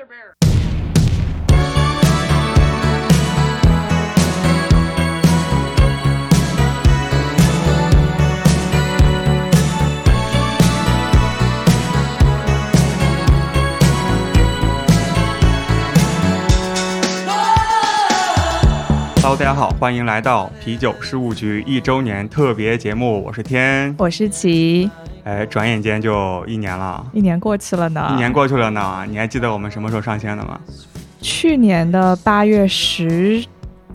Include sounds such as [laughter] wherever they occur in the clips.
Hello，大家好，欢迎来到啤酒事务局一周年特别节目，我是天。我是琪，哎，转眼间就一年了，一年过去了呢，一年过去了呢，你还记得我们什么时候上线的吗？去年的八月十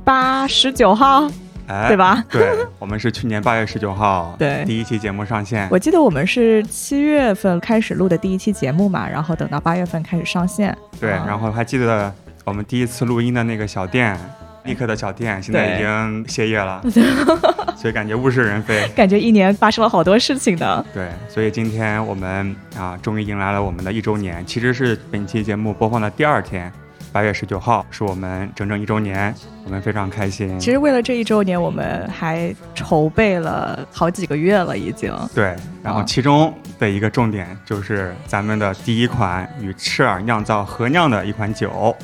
八、十九号，哎，对？吧？[laughs] 对，我们是去年八月十九号 [laughs] 对第一期节目上线。我记得我们是七月份开始录的第一期节目嘛，然后等到八月份开始上线。对，啊然后还记得我们第一次录音的那个小店，立刻的小店，现在已经歇业了，[laughs] 所以感觉物是人非。感觉一年发生了好多事情的。对，所以今天我们啊，终于迎来了我们的一周年，其实是本期节目播放的第二天，八月十九号是我们整整一周年，我们非常开心。其实为了这一周年，我们还筹备了好几个月了，已经。对，然后啊其中的一个重点就是咱们的第一款与赤耳酿造合酿的一款酒。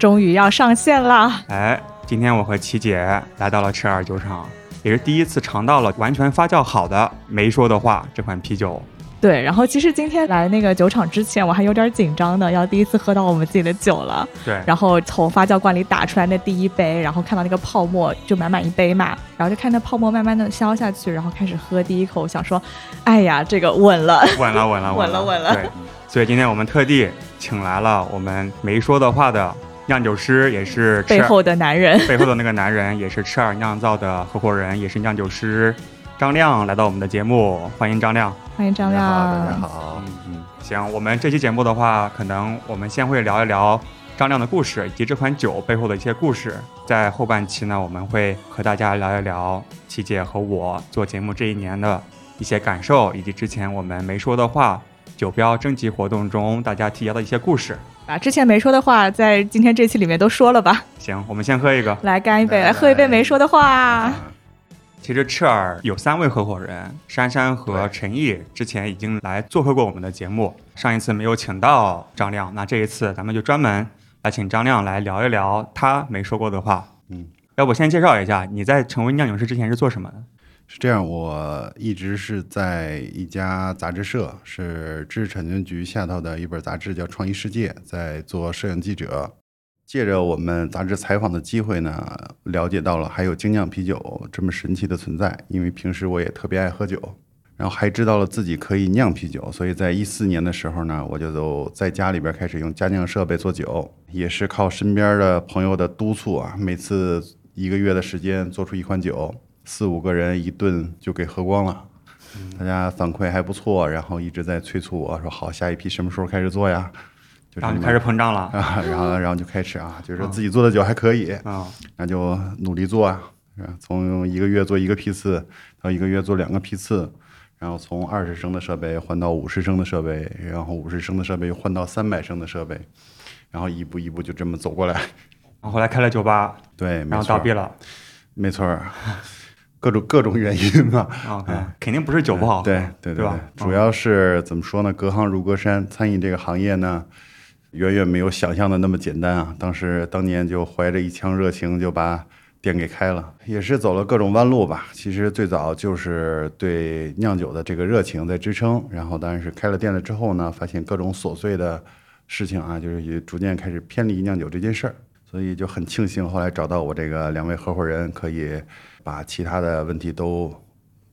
终于要上线了！哎，今天我和琪姐来到了赤耳酒厂，也是第一次尝到了完全发酵好的没说的话这款啤酒。对，然后其实今天来那个酒厂之前，我还有点紧张的，要第一次喝到我们自己的酒了。对，然后从发酵罐里打出来那第一杯，然后看到那个泡沫，就满满一杯嘛，然后就看那泡沫慢慢的消下去，然后开始喝第一口，想说，哎呀，这个稳了。[laughs] 稳了，稳了，稳了 [laughs] 稳了对，所以今天我们特地请来了我们没说的话的酿酒师，也是背后的男人，[laughs] 背后的那个男人，也是赤耳酿造的合伙人，也是酿酒师张亮来到我们的节目，欢迎张亮。欢迎张大家好，大家。好。嗯嗯，行，我们这期节目的话，可能我们先会聊一聊张亮的故事，以及这款酒背后的一些故事。在后半期呢，我们会和大家聊一聊琪姐和我做节目这一年的一些感受，以及之前我们没说的话。酒标征集活动中，大家提交的一些故事。把之前没说的话，在今天这期里面都说了吧。行，我们先喝一个。来干一杯，来来喝一杯没说的话。其实赤耳有三位合伙人，珊珊和陈毅之前已经来做客过我们的节目，上一次没有请到张亮，那这一次咱们就专门来请张亮来聊一聊他没说过的话。嗯，要不先介绍一下你在成为酿酒师之前是做什么的？是这样，我一直是在一家杂志社，是知识产权局下头的一本杂志，叫《创意世界》，在做摄影记者。借着我们杂志采访的机会呢，了解到了还有精酿啤酒这么神奇的存在。因为平时我也特别爱喝酒，然后还知道了自己可以酿啤酒，所以在一四年的时候呢，我就都在家里边开始用家酿设备做酒，也是靠身边的朋友的督促啊，每次一个月的时间做出一款酒，四五个人一顿就给喝光了。大家反馈还不错，然后一直在催促我说：“好，下一批什么时候开始做呀？”就然后就开始膨胀了啊，然后然后就开始啊，[laughs] 就是自己做的酒还可以，啊、那就努力做啊，从一个月做一个批次，到一个月做两个批次，然后从二十升的设备换到五十升的设备，然后五十升的设备又换到三百升的设备，然后一步一步就这么走过来。然后后来开了酒吧，对，然后倒闭，了。没错儿，各种 [laughs] 各种原因嘛。OK，、肯定不是酒不好喝，对对对吧对，主要是怎么说呢？隔行如隔山，餐饮这个行业呢，远远没有想象的那么简单啊。当时当年就怀着一腔热情就把店给开了，也是走了各种弯路吧。其实最早就是对酿酒的这个热情在支撑，然后当然是开了店了之后呢，发现各种琐碎的事情啊，就是也逐渐开始偏离酿酒这件事儿。所以就很庆幸，后来找到我这个两位合伙人，可以把其他的问题都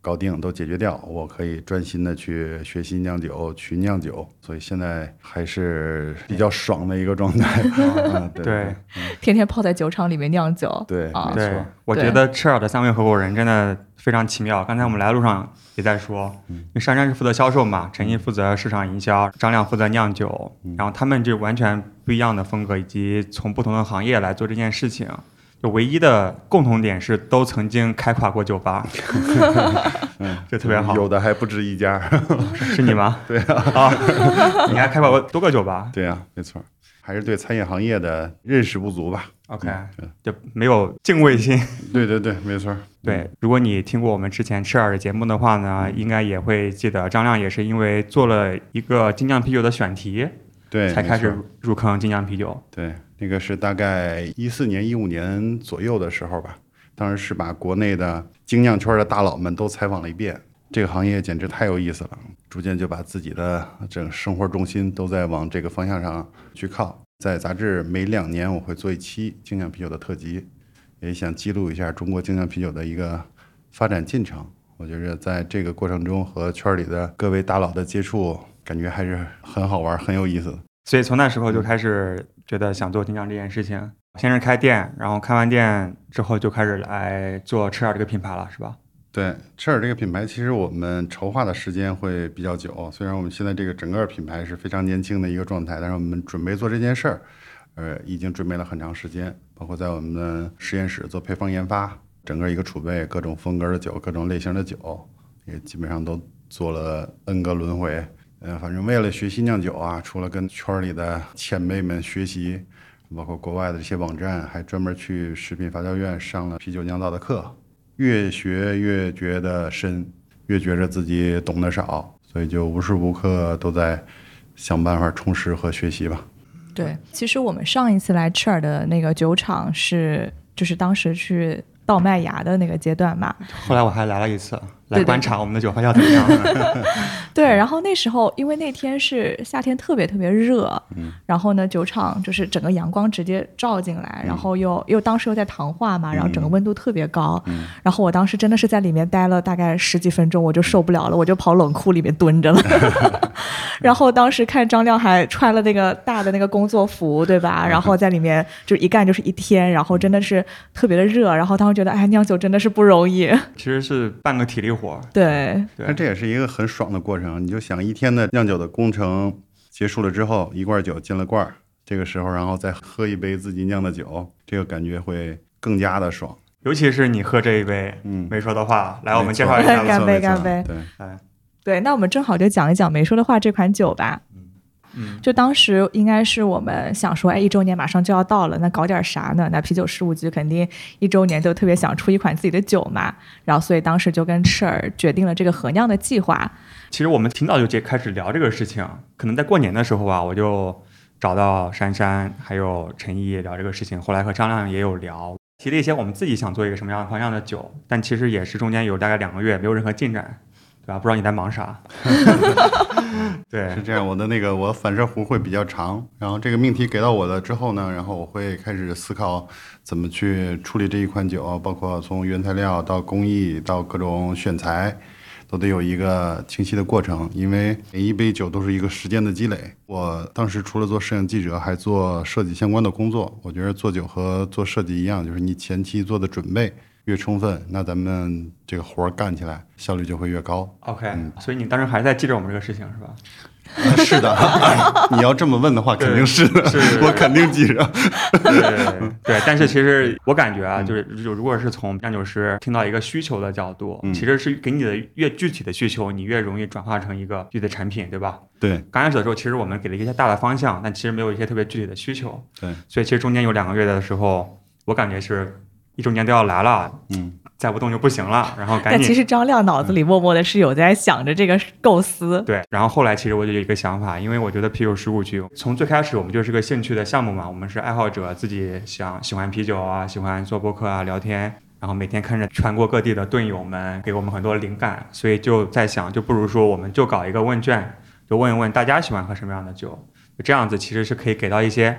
搞定，都解决掉。我可以专心的去学习酿酒，去酿酒。所以现在还是比较爽的一个状态。[laughs] 嗯，对对天天泡在酒厂里面酿酒。对啊没错，对我觉得赤耳的三位合伙人真的非常奇妙。刚才我们来路上也在说，因为珊珊是负责销售嘛，陈毅负责市场营销，张亮负责酿酒，然后他们就完全不一样的风格，以及从不同的行业来做这件事情。就唯一的共同点是，都曾经开垮过酒吧，嗯，就特别好。有的还不止一家。[laughs] 是你吗？[laughs] 对啊，你还开垮过多个酒吧 [laughs] 对啊、没错，还是对餐饮行业的认识不足吧。？OK，嗯就没有敬畏心。对对对，没错。对，如果你听过我们之前赤耳的节目的话呢，应该也会记得张亮也是因为做了一个精酿啤酒的选题，对，才开始入坑精酿啤酒。对，那个是大概一四年、一五年左右的时候吧。当时是把国内的精酿圈的大佬们都采访了一遍，这个行业简直太有意思了。逐渐就把自己的整生活重心都在往这个方向上去靠。在杂志每两年我会做一期精酿啤酒的特辑，也想记录一下中国精酿啤酒的一个发展进程。我觉着在这个过程中和圈里的各位大佬的接触，感觉还是很好玩、很有意思的。所以从那时候就开始觉得想做精酿这件事情。先是开店，然后开完店之后就开始来做赤耳这个品牌了，是吧？对，赤耳这个品牌，其实我们筹划的时间会比较久。虽然我们现在这个整个品牌是非常年轻的一个状态，但是我们准备做这件事儿，呃，已经准备了很长时间。包括在我们的实验室做配方研发，整个一个储备各种风格的酒、各种类型的酒，也基本上都做了 N 个轮回。呃，反正为了学习酿酒啊，除了跟圈里的前辈们学习，包括国外的这些网站，还专门去食品发酵院上了啤酒酿造的课。越学越觉得深，越觉着自己懂得少，所以就无时无刻都在想办法充实和学习吧。对，其实我们上一次来赤耳的那个酒厂是，就是当时去倒麦芽的那个阶段嘛。后来我还来了一次，来观察我们的酒发酵怎么样。[laughs] [laughs] 对，然后那时候因为那天是夏天，特别特别热，然后呢，酒厂就是整个阳光直接照进来，然后又又当时又在糖化嘛，然后整个温度特别高，然后我当时真的是在里面待了大概十几分钟，我就受不了了，我就跑冷库里面蹲着了。[laughs] 然后当时看张亮还穿了那个大的那个工作服，对吧？然后在里面就一干就是一天，然后真的是特别的热，然后当时觉得哎，酿酒真的是不容易，其实是半个体力活儿。对。对，但这也是一个很爽的过程。你就想一天的酿酒的工程结束了之后，一罐酒进了罐儿，这个时候然后再喝一杯自己酿的酒，这个感觉会更加的爽。尤其是你喝这一杯嗯，没说的话，来，我们介绍一下。干杯干杯对，哎，对，那我们正好就讲一讲没说的话这款酒吧。嗯，就当时应该是我们想说，哎，一周年马上就要到了，那搞点啥呢？那啤酒事务局肯定一周年就特别想出一款自己的酒嘛，然后所以当时就跟赤耳决定了这个合酿的计划。其实我们挺早就开始聊这个事情，可能在过年的时候啊，我就找到珊珊还有陈毅聊这个事情，后来和张亮也有聊，提了一些我们自己想做一个什么样的方向的酒，但其实也是中间有大概两个月没有任何进展，对吧？不知道你在忙啥？[laughs] 对是，这样，我的那个我反射弧会比较长，然后这个命题给到我了之后呢，然后我会开始思考怎么去处理这一款酒，包括从原材料到工艺到各种选材，都得有一个清晰的过程，因为每一杯酒都是一个时间的积累。我当时除了做摄影记者，还做设计相关的工作。我觉得做酒和做设计一样，就是你前期做的准备越充分，那咱们这个活儿干起来效率就会越高。OK，、所以你当时还在记着我们这个事情是吧？[laughs] 是的，[laughs] 你要这么问的话，肯定是的，[laughs] 是是我肯定记着。对对，但是其实我感觉啊，就是就如果是从酿酒师听到一个需求的角度，嗯其实是给你的越具体的需求，你越容易转化成一个具体的产品，对吧？对刚开始的时候，其实我们给了一些大的方向，但其实没有一些特别具体的需求，对，所以其实中间有两个月的时候，我感觉是一周年都要来了，嗯，再不动就不行了，[laughs] 然后赶但其。实张亮脑子里默默的是有在想着这个构思。对，然后后来其实我就有一个想法，因为我觉得啤酒十五局从最开始我们就是个兴趣的项目嘛，我们是爱好者，自己想喜欢啤酒啊，喜欢做播客啊，聊天，然后每天看着全国各地的盾友们给我们很多灵感，所以就在想，就不如说我们就搞一个问卷，就问一问大家喜欢喝什么样的酒，就这样子其实是可以给到一些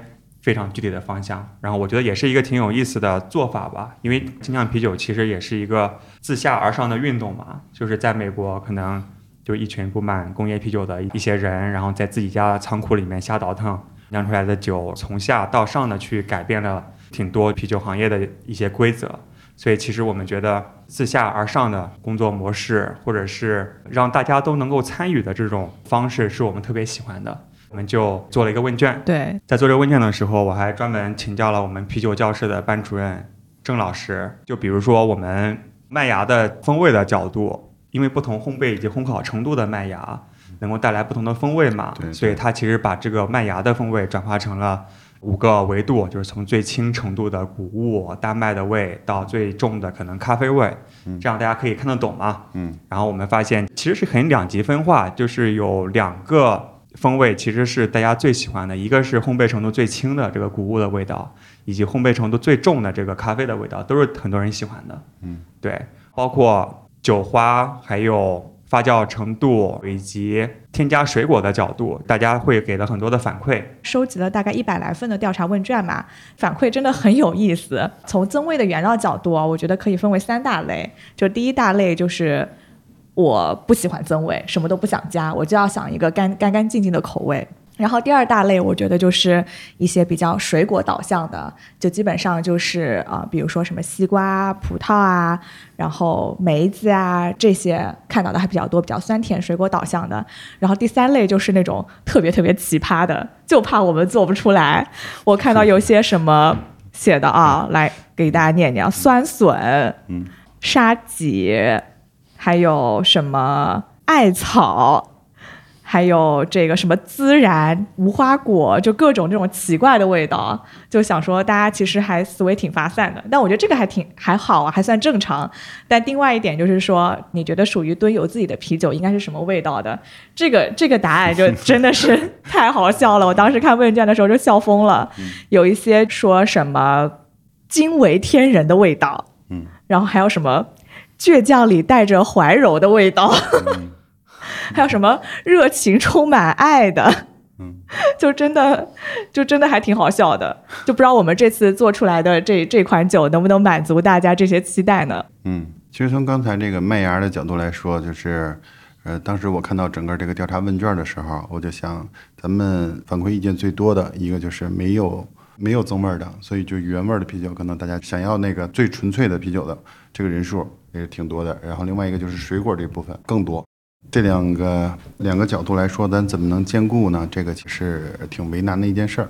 非常具体的方向。然后我觉得也是一个挺有意思的做法吧，因为精酿啤酒其实也是一个自下而上的运动嘛，就是在美国可能就一群不满工业啤酒的一些人，然后在自己家的仓库里面瞎倒腾酿出来的酒，从下到上的去改变了挺多啤酒行业的一些规则。所以其实我们觉得自下而上的工作模式，或者是让大家都能够参与的这种方式，是我们特别喜欢的。我们就做了一个问卷，对，在做这个问卷的时候，我还专门请教了我们啤酒教室的班主任郑老师。就比如说我们麦芽的风味的角度，因为不同烘焙以及烘烤程度的麦芽能够带来不同的风味嘛，对对。所以他其实把这个麦芽的风味转化成了五个维度，就是从最轻程度的谷物、大麦的味到最重的可能咖啡味，这样大家可以看得懂嘛。嗯，然后我们发现其实是很两极分化，就是有两个风味其实是大家最喜欢的，一个是烘焙程度最轻的这个谷物的味道，以及烘焙程度最重的这个咖啡的味道，都是很多人喜欢的。嗯，对，包括酒花，还有发酵程度，以及添加水果的角度，大家会给了很多的反馈。收集了大概一百来份的调查问卷嘛，反馈真的很有意思。从增味的原料角度啊，我觉得可以分为三大类。就第一大类就是我不喜欢增味，什么都不想加，我就要想一个干干干净净的口味。然后第二大类，我觉得就是一些比较水果导向的，就基本上就是啊、比如说什么西瓜啊、葡萄啊，然后梅子啊这些看到的还比较多，比较酸甜水果导向的。然后第三类就是那种特别特别奇葩的，就怕我们做不出来。我看到有些什么写的啊，来给大家念念：酸笋、嗯沙棘，还有什么艾草。还有这个什么孜然、无花果，就各种这种奇怪的味道，就想说大家其实还思维挺发散的，但我觉得这个还挺还好啊，还算正常。但另外一点就是说，你觉得属于蹲有自己的啤酒应该是什么味道的？这个这个答案就真的是太好笑了，我当时看问卷的时候就笑疯了。有一些说什么惊为天人的味道，嗯，然后还有什么倔强里带着怀柔的味道。嗯还有什么热情充满爱的，嗯，就真的就真的还挺好笑的，就不知道我们这次做出来的这这款酒能不能满足大家这些期待呢？嗯，其实从刚才这个麦芽的角度来说，就是，呃，当时我看到整个这个调查问卷的时候，我就想，咱们反馈意见最多的一个就是没有没有增味儿的，所以就原味儿的啤酒，可能大家想要那个最纯粹的啤酒的这个人数也是挺多的。然后另外一个就是水果这部分更多。这两个两个角度来说，咱怎么能兼顾呢？这个其实挺为难的一件事儿。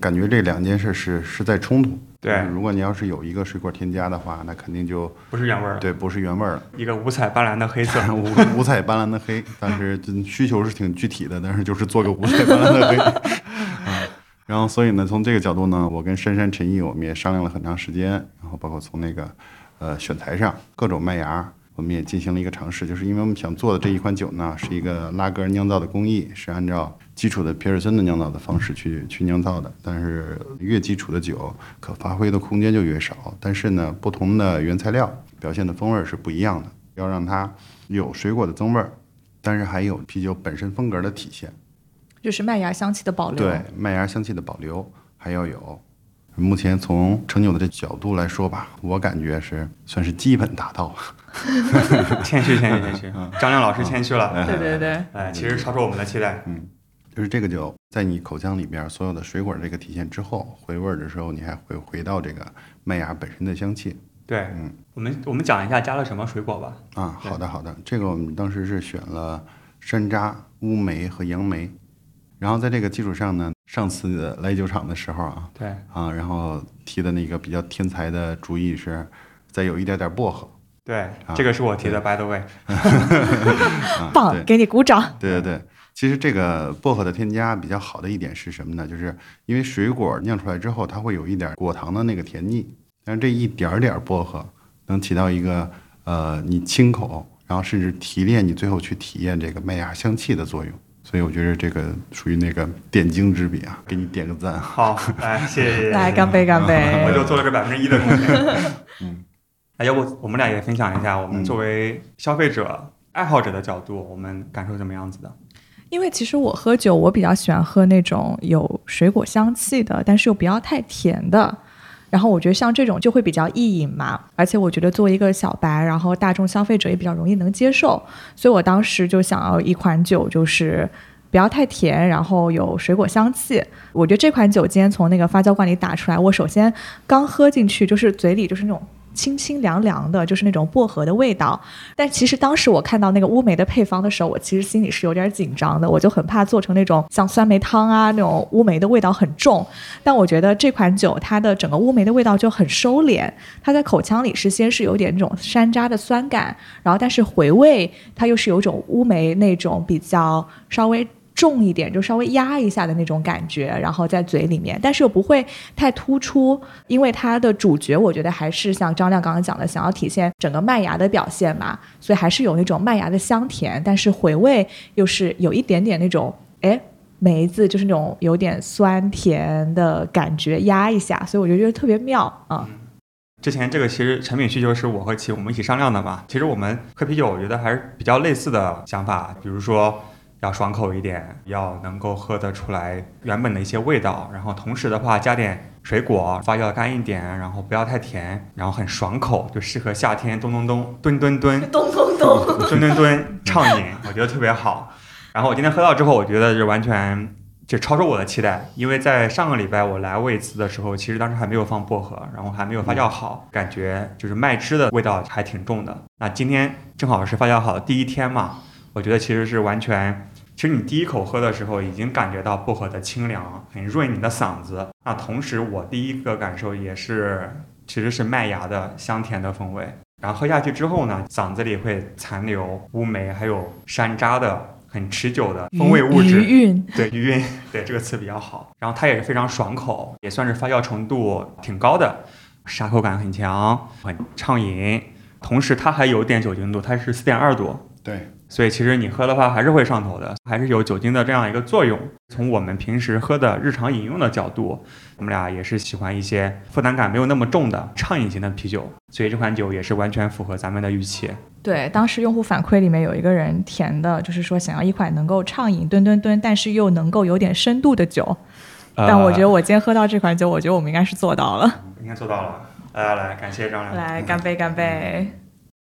感觉这两件事是是在冲突。对如果你要是有一个水果添加的话，那肯定就不是原味儿，对，不是原味儿了，一个五彩斑斓的黑色。[laughs] 五五彩斑斓的黑。但是需求是挺具体的，但是就是做个五彩斑斓的黑。[laughs] 啊，然后所以呢，从这个角度呢，我跟珊珊、陈毅我们也商量了很长时间，然后包括从那个呃选材上各种麦芽。我们也进行了一个尝试，就是因为我们想做的这一款酒呢，是一个拉格酿造的工艺，是按照基础的皮尔森的酿造的方式去去酿造的。但是越基础的酒，可发挥的空间就越少。但是呢，不同的原材料表现的风味儿是不一样的，要让它有水果的增味儿，但是还有啤酒本身风格的体现。就是麦芽香气的保留。对，麦芽香气的保留还要有。目前从成酒的这角度来说吧，我感觉是算是基本达到。[laughs] 谦虚谦虚谦虚，张亮老师谦虚了。对对对，哎，其实超出我们的期待。嗯就是这个酒在你口腔里边所有的水果这个体现之后，回味的时候，你还会回到这个麦芽本身的香气。对，嗯我们我们讲一下加了什么水果吧。啊，好的好的，这个我们当时是选了山楂、乌梅和杨梅，然后在这个基础上呢，上次来酒厂的时候啊对，啊，然后提的那个比较天才的主意是再有一点点薄荷对，啊这个是我提的，by the way。[laughs] 啊，棒，对给你鼓掌。对对对，其实这个薄荷的添加比较好的一点是什么呢？就是因为水果酿出来之后，它会有一点果糖的那个甜腻，但是这一点儿点儿薄荷能起到一个呃你清口，然后甚至提炼你最后去体验这个麦芽香气的作用。所以我觉得这个属于那个点睛之笔啊，给你点个赞。好，来，谢谢谢谢。来，干杯，干杯！[laughs] 我就做了个百分之一的贡献。嗯，[laughs] 哎，要不我们俩也分享一下，我们作为消费者、爱好者的角度，我们感受怎么样子的？因为其实我喝酒，我比较喜欢喝那种有水果香气的，但是又不要太甜的。然后我觉得像这种就会比较易饮嘛，而且我觉得作为一个小白，然后大众消费者也比较容易能接受，所以我当时就想要一款酒，就是不要太甜，然后有水果香气。我觉得这款酒今天从那个发酵罐里打出来，我首先刚喝进去就是嘴里就是那种。清清凉凉的，就是那种薄荷的味道。但其实当时我看到那个乌梅的配方的时候，我其实心里是有点紧张的，我就很怕做成那种像酸梅汤啊那种乌梅的味道很重。但我觉得这款酒它的整个乌梅的味道就很收敛，它在口腔里是先是有点那种山楂的酸感，然后但是回味它又是有种乌梅那种比较稍微。重一点，就稍微压一下的那种感觉，然后在嘴里面，但是又不会太突出，因为它的主角我觉得还是像张亮刚刚讲的，想要体现整个麦芽的表现嘛，所以还是有那种麦芽的香甜，但是回味又是有一点点那种哎梅子就是那种有点酸甜的感觉压一下，所以我就觉得特别妙啊。之前这个其实产品需求是我和齐我们一起商量的嘛。其实我们喝啤酒，我觉得还是比较类似的想法，比如说要爽口一点，要能够喝得出来原本的一些味道，然后同时的话加点水果，发酵干一点，然后不要太甜，然后很爽口，就适合夏天咚咚咚吨吨吨咚咚咚，吨吨吨畅饮，我觉得特别好。然后我今天喝到之后，我觉得是完全。就超出我的期待，因为在上个礼拜我来过一次的时候，其实当时还没有放薄荷，然后还没有发酵好，感觉就是麦汁的味道还挺重的。那今天正好是发酵好的第一天嘛，我觉得其实是完全，其实你第一口喝的时候已经感觉到薄荷的清凉，很润你的嗓子。那同时我第一个感受也是，其实是麦芽的香甜的风味。然后喝下去之后呢，嗓子里会残留乌梅还有山楂的。很持久的风味物质，余韵，对余韵，对这个词比较好。然后它也是非常爽口，也算是发酵程度挺高的，沙口感很强，很畅饮。同时它还有点酒精度，它是四点二度。对。所以其实你喝的话还是会上头的，还是有酒精的这样一个作用。从我们平时喝的日常饮用的角度，我们俩也是喜欢一些负担感没有那么重的畅饮型的啤酒，所以这款酒也是完全符合咱们的预期。对，当时用户反馈里面有一个人填的，就是说想要一款能够畅饮吨吨吨，但是又能够有点深度的酒。但我觉得我今天喝到这款酒，我觉得我们应该是做到了。[laughs] 应该做到了。来来来，感谢张亮。来，干杯，干杯。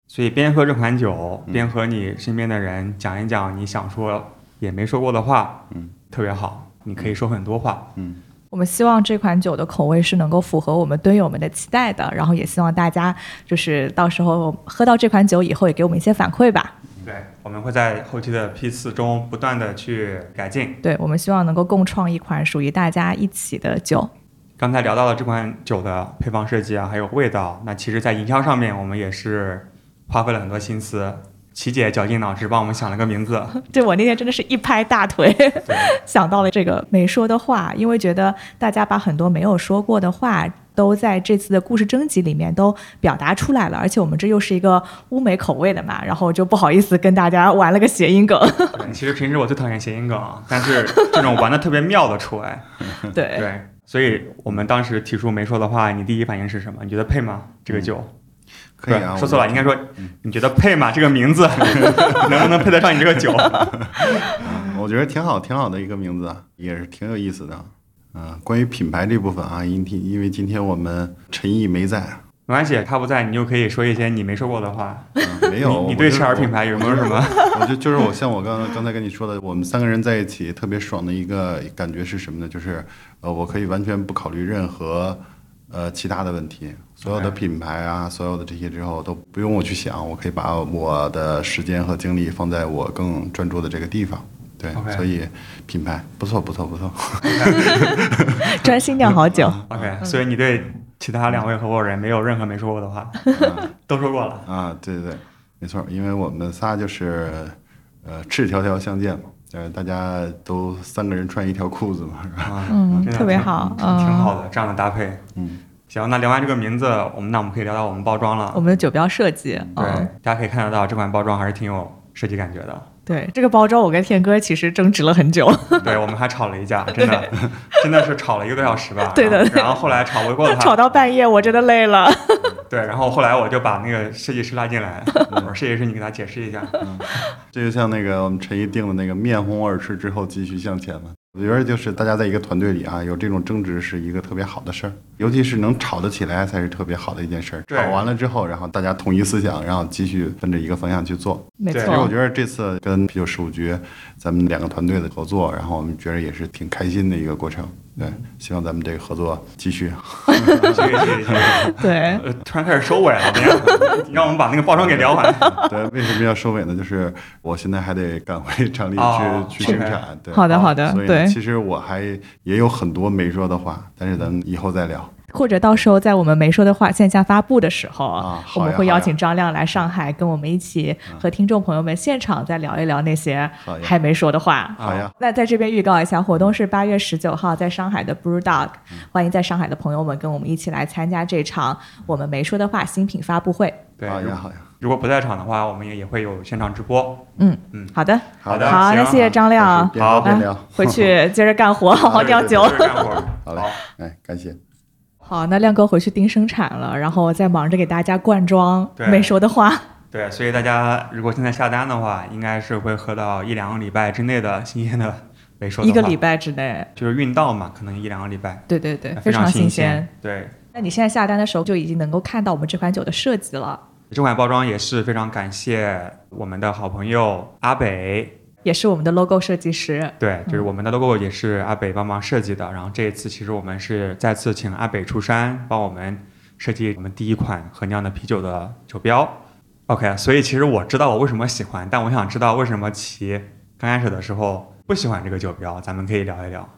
所以边喝这款酒，边和你身边的人讲一讲你想说也没说过的话，嗯，特别好，你可以说很多话，嗯。我们希望这款酒的口味是能够符合我们蹲友们的期待的，然后也希望大家就是到时候喝到这款酒以后，也给我们一些反馈吧。对，我们会在后期的批次中不断的去改进。对，我们希望能够共创一款属于大家一起的酒。刚才聊到了这款酒的配方设计啊，还有味道，那其实在营销上面，我们也是。花费了很多心思，琪姐绞尽脑汁帮我们想了个名字。[laughs] 对我那天真的是一拍大腿，[laughs] 想到了这个没说的话，因为觉得大家把很多没有说过的话都在这次的故事征集里面都表达出来了，而且我们这又是一个乌梅口味的嘛，然后就不好意思跟大家玩了个谐音梗。其实平时我最讨厌谐音梗，但是这种玩的特别妙的出来。[laughs] 对对，所以我们当时提出没说的话，你第一反应是什么？你觉得配吗？这个酒？可以啊，说错了，应该说，你觉得配吗？这个名字 [laughs] 能不能配得上你这个酒？[laughs] 我觉得挺好，挺好的一个名字，也是挺有意思的。嗯，关于品牌这部分啊，因因因为今天我们陈毅没在，没关系，他不在，你就可以说一些你没说过的话。没有，你对赤耳品牌有没有什么？我就就是我像我刚刚刚才跟你说的，我们三个人在一起特别爽的一个感觉是什么呢？就是呃，我可以完全不考虑任何。呃，其他的问题，所有的品牌啊，所有的这些之后都不用我去想，我可以把我的时间和精力放在我更专注的这个地方。对，所以品牌不错，不错，不错。专心酿好酒。[laughs] OK，所以你对其他两位合伙人没有任何没说过的话，[laughs] 都说过了啊？对对对，没错，因为我们仨就是呃赤条条相见嘛。呃，大家都三个人穿一条裤子嘛，是吧？嗯，[laughs] 特别好，挺好的这样的搭配。嗯，行，那聊完这个名字，我们那我们可以聊聊我们包装了。我们的酒标设计，对，大家可以看得到这款包装还是挺有设计感觉的。对这个包装，我跟天哥其实争执了很久。[laughs] 对，我们还吵了一架，真的，真的是吵了一个多小时吧。对的。然后后来吵不过他，[laughs] 吵到半夜，我真的累了。对，然后后来我就把那个设计师拉进来，我说：“设计师，你给他解释一下。”嗯这就像那个我们陈毅定的那个“面红耳赤之后继续向前”嘛。我觉得就是大家在一个团队里啊，有这种争执是一个特别好的事儿，尤其是能吵得起来才是特别好的一件事儿。吵完了之后，然后大家统一思想，然后继续奔着一个方向去做。没错。其实我觉得这次跟啤酒十五局咱们两个团队的合作，然后我们觉得也是挺开心的一个过程。对，希望咱们这个合作继续。[laughs] 对。突然开始收尾了，你让我们把那个包装给聊完。[laughs] 对，为什么要收尾呢？就是我现在还得赶回厂里去去生产。对。好的好的。对。其实我还也有很多没说的话，但是咱们以后再聊。或者到时候在我们没说的话线下发布的时候，啊，我们会邀请张亮来上海，跟我们一起和听众朋友们现场再聊一聊那些还没说的话。好呀。那在这边预告一下，活动是八月十九号在上海的 Brew Dog，欢迎在上海的朋友们跟我们一起来参加这场我们没说的话新品发布会。对，好呀，好呀。如果不在场的话，我们也也会有现场直播。嗯嗯，好的，好的好，那谢谢张亮，边聊边回去 [laughs] 接着干活，好好酿酒。好嘞，哎，感谢。好，那亮哥回去盯生产了，然后我再忙着给大家灌装对没说的话。对，所以大家如果现在下单的话，应该是会喝到一两个礼拜之内的新鲜的没说的话一个礼拜之内，就是运到嘛，可能一两个礼拜，对对对，非常新鲜。。对，那你现在下单的时候就已经能够看到我们这款酒的设计了，这款包装也是非常感谢我们的好朋友阿北。也是我们的 logo 设计师。对，就是我们的 logo 也是阿北帮忙设计的。然后这一次其实我们是再次请阿北出山帮我们设计我们第一款和酿的啤酒的酒标。OK，所以其实我知道我为什么喜欢，但我想知道为什么齐刚开始的时候不喜欢这个酒标，咱们可以聊一聊。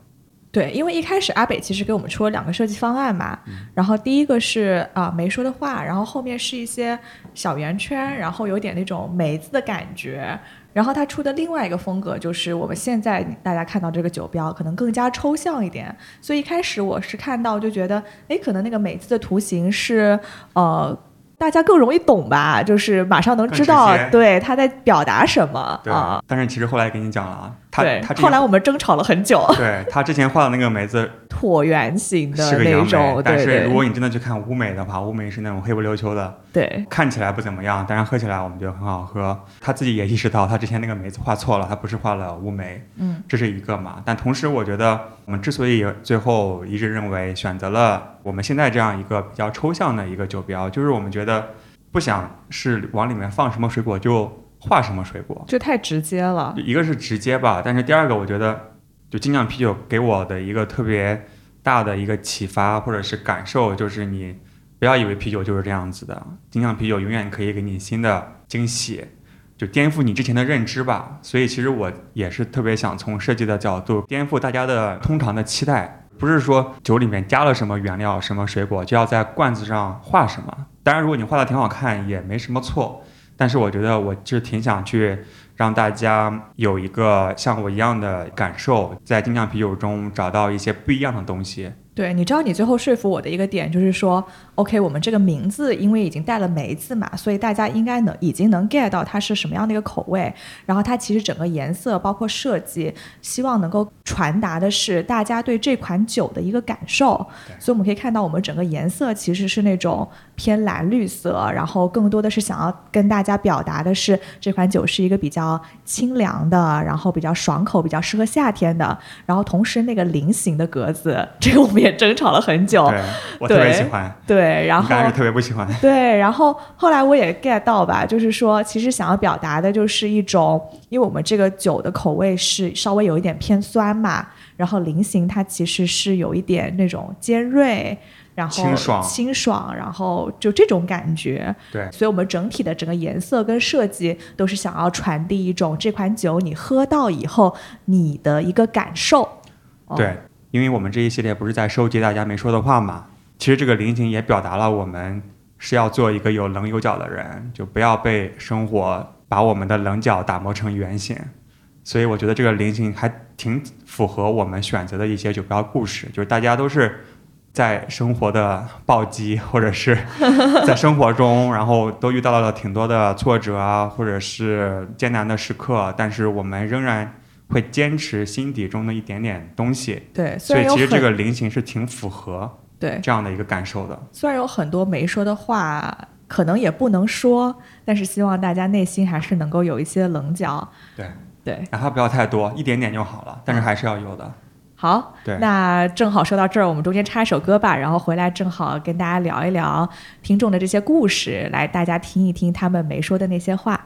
对，因为一开始阿北其实给我们出了两个设计方案嘛，嗯然后第一个是啊、没说的话，然后后面是一些小圆圈，然后有点那种梅子的感觉。然后他出的另外一个风格就是我们现在大家看到这个酒标可能更加抽象一点，所以一开始我是看到就觉得，哎，可能那个美字的图形是呃。大家更容易懂吧，就是马上能知道对他在表达什么对，啊。但是其实后来给你讲了啊，他对他，后来我们争吵了很久，对他之前画的那个梅子 [laughs] 椭圆形的那种，梅，但是如果你真的去看乌梅的话，乌梅是那种黑不溜秋的，对看起来不怎么样，但是喝起来我们觉得很好喝。他自己也意识到他之前那个梅子画错了，他不是画了乌梅，嗯，这是一个嘛。但同时，我觉得我们之所以最后一致认为选择了我们现在这样一个比较抽象的一个酒标，就是我们觉得不想是往里面放什么水果就画什么水果，就太直接了。一个是直接吧，但是第二个我觉得，就精酿啤酒给我的一个特别大的一个启发或者是感受，就是你不要以为啤酒就是这样子的，精酿啤酒永远可以给你新的惊喜，就颠覆你之前的认知吧。所以其实我也是特别想从设计的角度颠覆大家的通常的期待。不是说酒里面加了什么原料、什么水果就要在罐子上画什么。当然，如果你画的挺好看，也没什么错。但是我觉得我是挺想去让大家有一个像我一样的感受，在精酿啤酒中找到一些不一样的东西。对，你知道你最后说服我的一个点就是说，OK，我们这个名字因为已经带了梅子嘛，所以大家应该能已经能 get 到它是什么样的一个口味。然后它其实整个颜色包括设计，希望能够传达的是大家对这款酒的一个感受。所以我们可以看到，我们整个颜色其实是那种偏蓝绿色，然后更多的是想要跟大家表达的是这款酒是一个比较清凉的，然后比较爽口、比较适合夏天的。然后同时那个菱形的格子，这个我们也争吵了很久。对我特别喜欢，对，然后特别不喜欢。对，然后后来我也 get 到吧，就是说，其实想要表达的就是一种，因为我们这个酒的口味是稍微有一点偏酸嘛，然后菱形它其实是有一点那种尖锐，然后清爽清爽，然后就这种感觉。对所以我们整体的整个颜色跟设计都是想要传递一种这款酒你喝到以后你的一个感受。哦对，因为我们这一系列不是在收集大家没说的话嘛，其实这个菱形也表达了我们是要做一个有棱有角的人，就不要被生活把我们的棱角打磨成圆形。所以我觉得这个菱形还挺符合我们选择的一些酒标故事，就是大家都是在生活的暴击，[laughs] 或者是 [laughs] 在生活中，然后都遇到了挺多的挫折啊，或者是艰难的时刻，但是我们仍然会坚持心底中的一点点东西。对，所以其实这个菱形是挺符合对，这样的一个感受的。虽然有很多没说的话，可能也不能说，但是希望大家内心还是能够有一些棱角。对对，哪怕不要太多，一点点就好了，但是还是要有的。好，那正好说到这儿，我们中间插一首歌吧，然后回来正好跟大家聊一聊听众的这些故事，来大家听一听他们没说的那些话。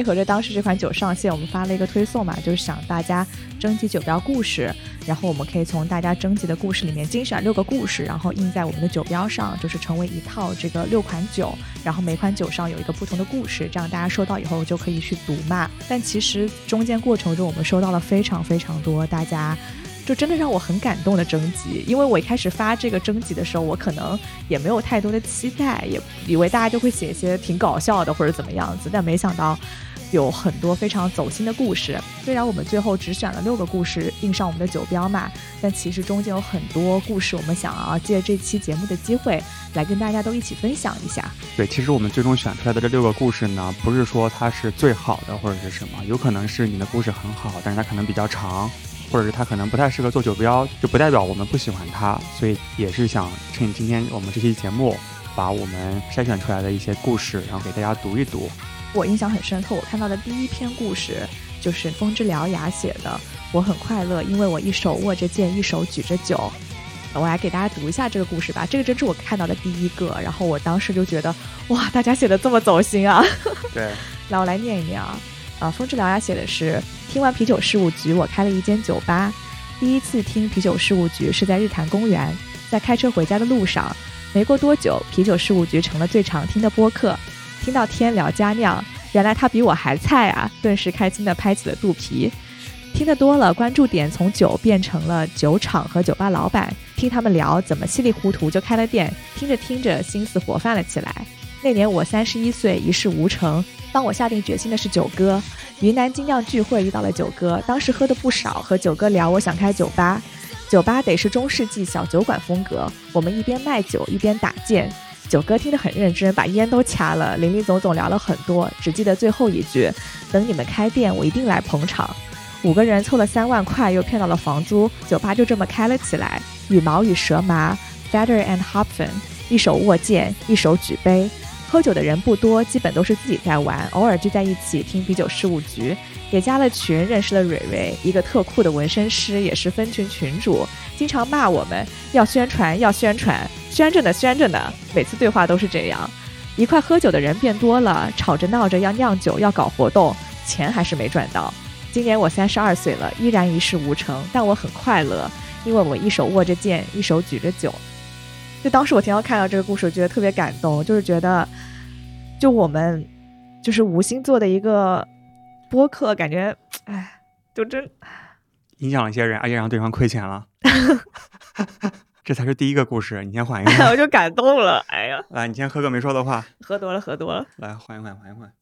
配合着当时这款酒上线，我们发了一个推送嘛，就是想大家征集酒标故事，然后我们可以从大家征集的故事里面精选六个故事，然后印在我们的酒标上，就是成为一套这个六款酒，然后每款酒上有一个不同的故事，这样大家收到以后就可以去读嘛。但其实中间过程中，我们收到了非常非常多大家。就真的让我很感动的征集，因为我一开始发这个征集的时候，我可能也没有太多的期待，也以为大家就会写一些挺搞笑的或者怎么样子，但没想到有很多非常走心的故事。虽然我们最后只选了六个故事印上我们的酒标嘛，但其实中间有很多故事，我们想要借这期节目的机会来跟大家都一起分享一下。对，其实我们最终选出来的这六个故事呢，不是说它是最好的或者是什么，有可能是你的故事很好，但是它可能比较长。或者是它可能不太适合做酒标，就不代表我们不喜欢它，所以也是想趁今天我们这期节目，把我们筛选出来的一些故事，然后给大家读一读。我印象很深刻，我看到的第一篇故事就是风之獠牙写的，我很快乐，因为我一手握着剑，一手举着酒。我来给大家读一下这个故事吧，这个真是我看到的第一个，然后我当时就觉得，哇，大家写的这么走心啊！[laughs] 对，[laughs] 来我来念一念啊。啊，风之獠牙写的是：听完啤酒事务局，我开了一间酒吧。第一次听啤酒事务局是在日坛公园，在开车回家的路上。没过多久，啤酒事务局成了最常听的播客。听到天聊佳酿，原来他比我还菜啊！顿时开心的拍起了肚皮。听得多了，关注点从酒变成了酒厂和酒吧老板，听他们聊怎么稀里糊涂就开了店。听着听着，心思活泛了起来。那年我三十一岁，一事无成。当我下定决心的是九哥，云南精酿聚会遇到了九哥，当时喝的不少，和九哥聊，我想开酒吧，酒吧得是中世纪小酒馆风格，我们一边卖酒一边打剑，九哥听得很认真，把烟都掐了，林林总总聊了很多，只记得最后一句，等你们开店，我一定来捧场。五个人凑了三万块，又骗到了房租，酒吧就这么开了起来，羽毛与蛇麻，Feather and Hopfen，一手握剑，一手举杯。喝酒的人不多，基本都是自己在玩，偶尔聚在一起听啤酒事务局，也加了群，认识了蕊蕊，一个特酷的纹身师，也是分群群主，经常骂我们要宣传，要宣传，宣着呢，宣着呢，每次对话都是这样。一块喝酒的人变多了，吵着闹着要酿酒，要搞活动，钱还是没赚到。今年我三十二岁了，依然一事无成，但我很快乐，因为我一手握着剑，一手举着酒。就当时我听到看到这个故事，我觉得特别感动，就是觉得，就我们就是无心做的一个播客，感觉，哎，就真影响了一些人，而且让对方亏钱了。[laughs] 这才是第一个故事，你先缓一 [laughs] 缓。我就感动了，哎呀！来，你先喝个没说的话。喝多了，喝多了。来，缓一缓，缓一缓。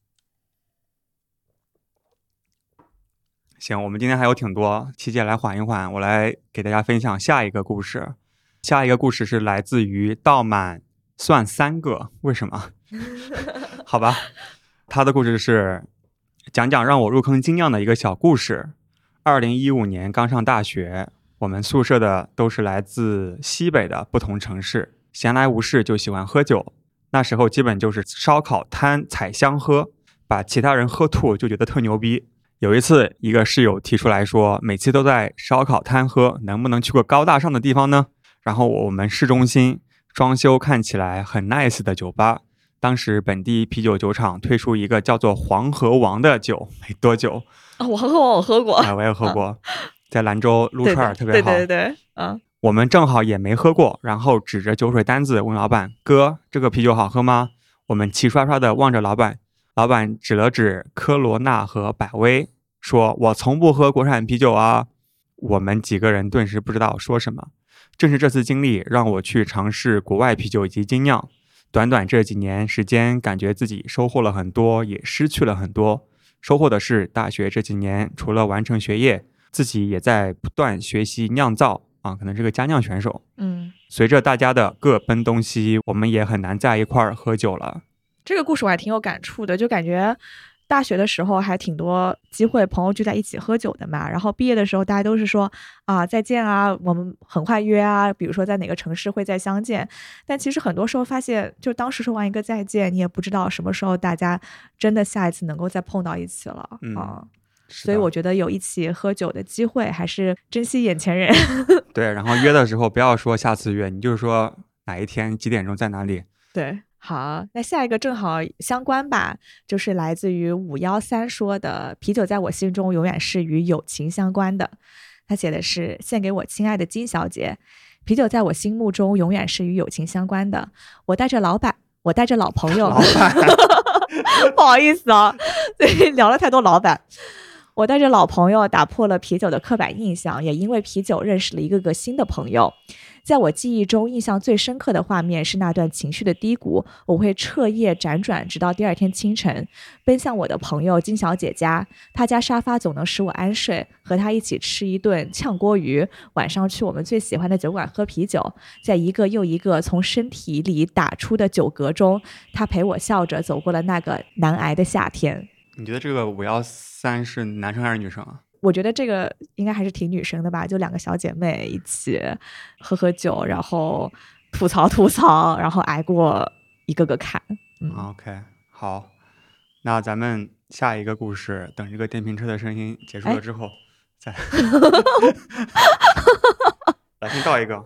行，我们今天还有挺多，琪姐来缓一缓，我来给大家分享下一个故事。下一个故事是来自于倒满算三个，为什么？[laughs] 好吧，他的故事是讲讲让我入坑精酿的一个小故事。二零一五年刚上大学，我们宿舍的都是来自西北的不同城市，闲来无事就喜欢喝酒。那时候基本就是烧烤摊采香喝，把其他人喝吐就觉得特牛逼。有一次，一个室友提出来说，每次都在烧烤摊喝，能不能去个高大上的地方呢？然后我们市中心装修看起来很 nice 的酒吧，当时本地啤酒酒厂推出一个叫做黄河王的酒，没多久啊，黄河王我喝过，哎，我也喝过，[laughs] 在兰州撸串儿特别好，对对对，嗯，我们正好也没喝过，然后指着酒水单子问老板哥，这个啤酒好喝吗？我们齐刷刷的望着老板，老板指了指科罗娜和百威，说我从不喝国产啤酒啊，我们几个人顿时不知道说什么。正是这次经历，让我去尝试国外啤酒以及精酿。短短这几年时间，感觉自己收获了很多，也失去了很多。收获的是，大学这几年除了完成学业，自己也在不断学习酿造啊，可能是个佳酿选手。嗯，随着大家的各奔东西，我们也很难在一块儿喝酒了。这个故事我还挺有感触的，就感觉。大学的时候还挺多机会，朋友聚在一起喝酒的嘛。然后毕业的时候，大家都是说啊再见啊，我们很快约啊，比如说在哪个城市会再相见。但其实很多时候发现，就当时说完一个再见，你也不知道什么时候大家真的下一次能够再碰到一起了啊。所以我觉得有一起喝酒的机会，还是珍惜眼前人。[laughs] 对，然后约的时候不要说下次约，你就是说哪一天几点钟在哪里。对，好，那下一个正好相关吧，就是来自于五幺三说的啤酒，在我心中永远是与友情相关的。他写的是献给我亲爱的金小姐，啤酒在我心目中永远是与友情相关的。我带着老板，我带着老朋友，[laughs] 不好意思啊，[laughs] 对，聊了太多老板。我带着老朋友打破了啤酒的刻板印象，也因为啤酒认识了一个个新的朋友。在我记忆中，印象最深刻的画面是那段情绪的低谷。我会彻夜辗转，直到第二天清晨，奔向我的朋友金小姐家。她家沙发总能使我安睡，和她一起吃一顿炝锅鱼。晚上去我们最喜欢的酒馆喝啤酒，在一个又一个从身体里打出的酒嗝中，她陪我笑着走过了那个难挨的夏天。你觉得这个五幺三是男生还是女生啊？我觉得这个应该还是挺女生的吧，就两个小姐妹一起喝喝酒，然后吐槽吐槽，然后挨过一个个坎。嗯，OK，好，那咱们下一个故事，等这个电瓶车的声音结束了之后再来先倒一个。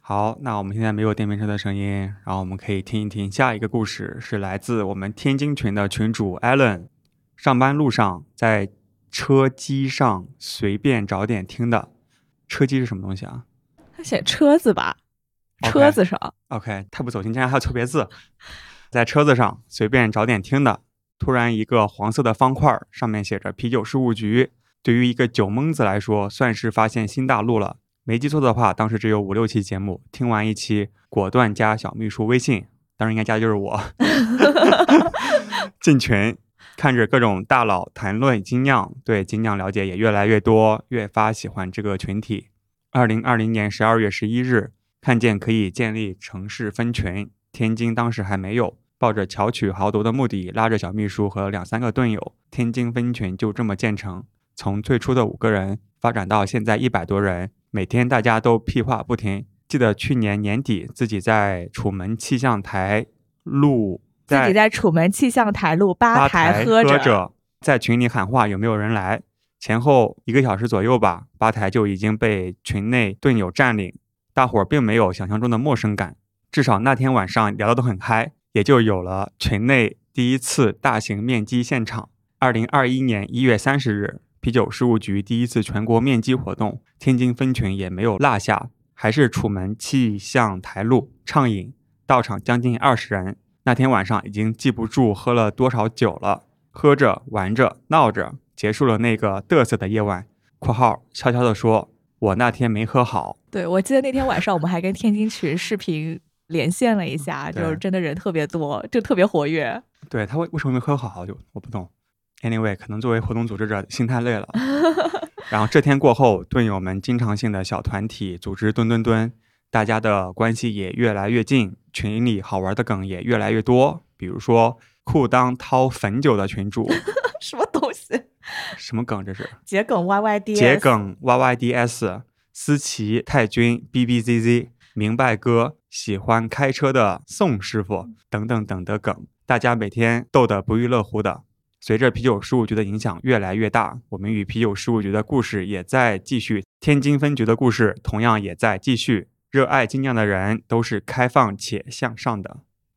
好，那我们现在没有电瓶车的声音，然后我们可以听一听下一个故事，是来自我们天津群的群主 Allen，上班路上在。车机上随便找点听的，车机是什么东西啊？他写车子吧，车子上。OK，太不走心，竟然还有错别字。在车子上随便找点听的，突然一个黄色的方块，上面写着“啤酒事务局”。对于一个酒蒙子来说，算是发现新大陆了。没记错的话，当时只有五六期节目，听完一期，果断加小秘书微信，当然应该加的就是我，[laughs] 进群。看着各种大佬谈论精酿，对精酿了解也越来越多，越发喜欢这个群体。二零二零年十二月十一日，看见可以建立城市分群，天津当时还没有，抱着巧取豪夺的目的，拉着小秘书和两三个队友，天津分群就这么建成。从最初的五个人发展到现在一百多人，每天大家都屁话不停。记得去年年底，自己在楚门气象台录。自己在楚门气象台路吧台喝着，在群里喊话有没有人来？前后一个小时左右吧，吧台就已经被群内队友占领，大伙儿并没有想象中的陌生感，至少那天晚上聊得都很嗨，也就有了群内第一次大型面基现场。二零二一年一月三十日，啤酒事务局第一次全国面基活动，天津分群也没有落下，还是楚门气象台路畅饮，到场将近二十人。那天晚上已经记不住喝了多少酒了，喝着玩着闹着，结束了那个嘚瑟的夜晚。（括号悄悄地说，我那天没喝好。）对，我记得那天晚上我们还跟天津群视频连线了一下，就是真的人特别多，就特别活跃。对他为为什么没喝好就我不懂。Anyway，可能作为活动组织者心太累了。[laughs] 然后这天过后，队友们经常性的小团体组织蹲蹲蹲。大家的关系也越来越近，群里好玩的梗也越来越多。比如说裤裆掏汾酒的群主，[laughs] 什么东西？什么梗？这是桔梗 Y Y D。桔梗 Y Y D S。思琪太君 B B Z Z。明白哥喜欢开车的宋师傅等等等的梗，大家每天逗得不亦乐乎的。随着啤酒事务局的影响越来越大，我们与啤酒事务局的故事也在继续，天津分局的故事同样也在继续。热爱精酿的人都是开放且向上的。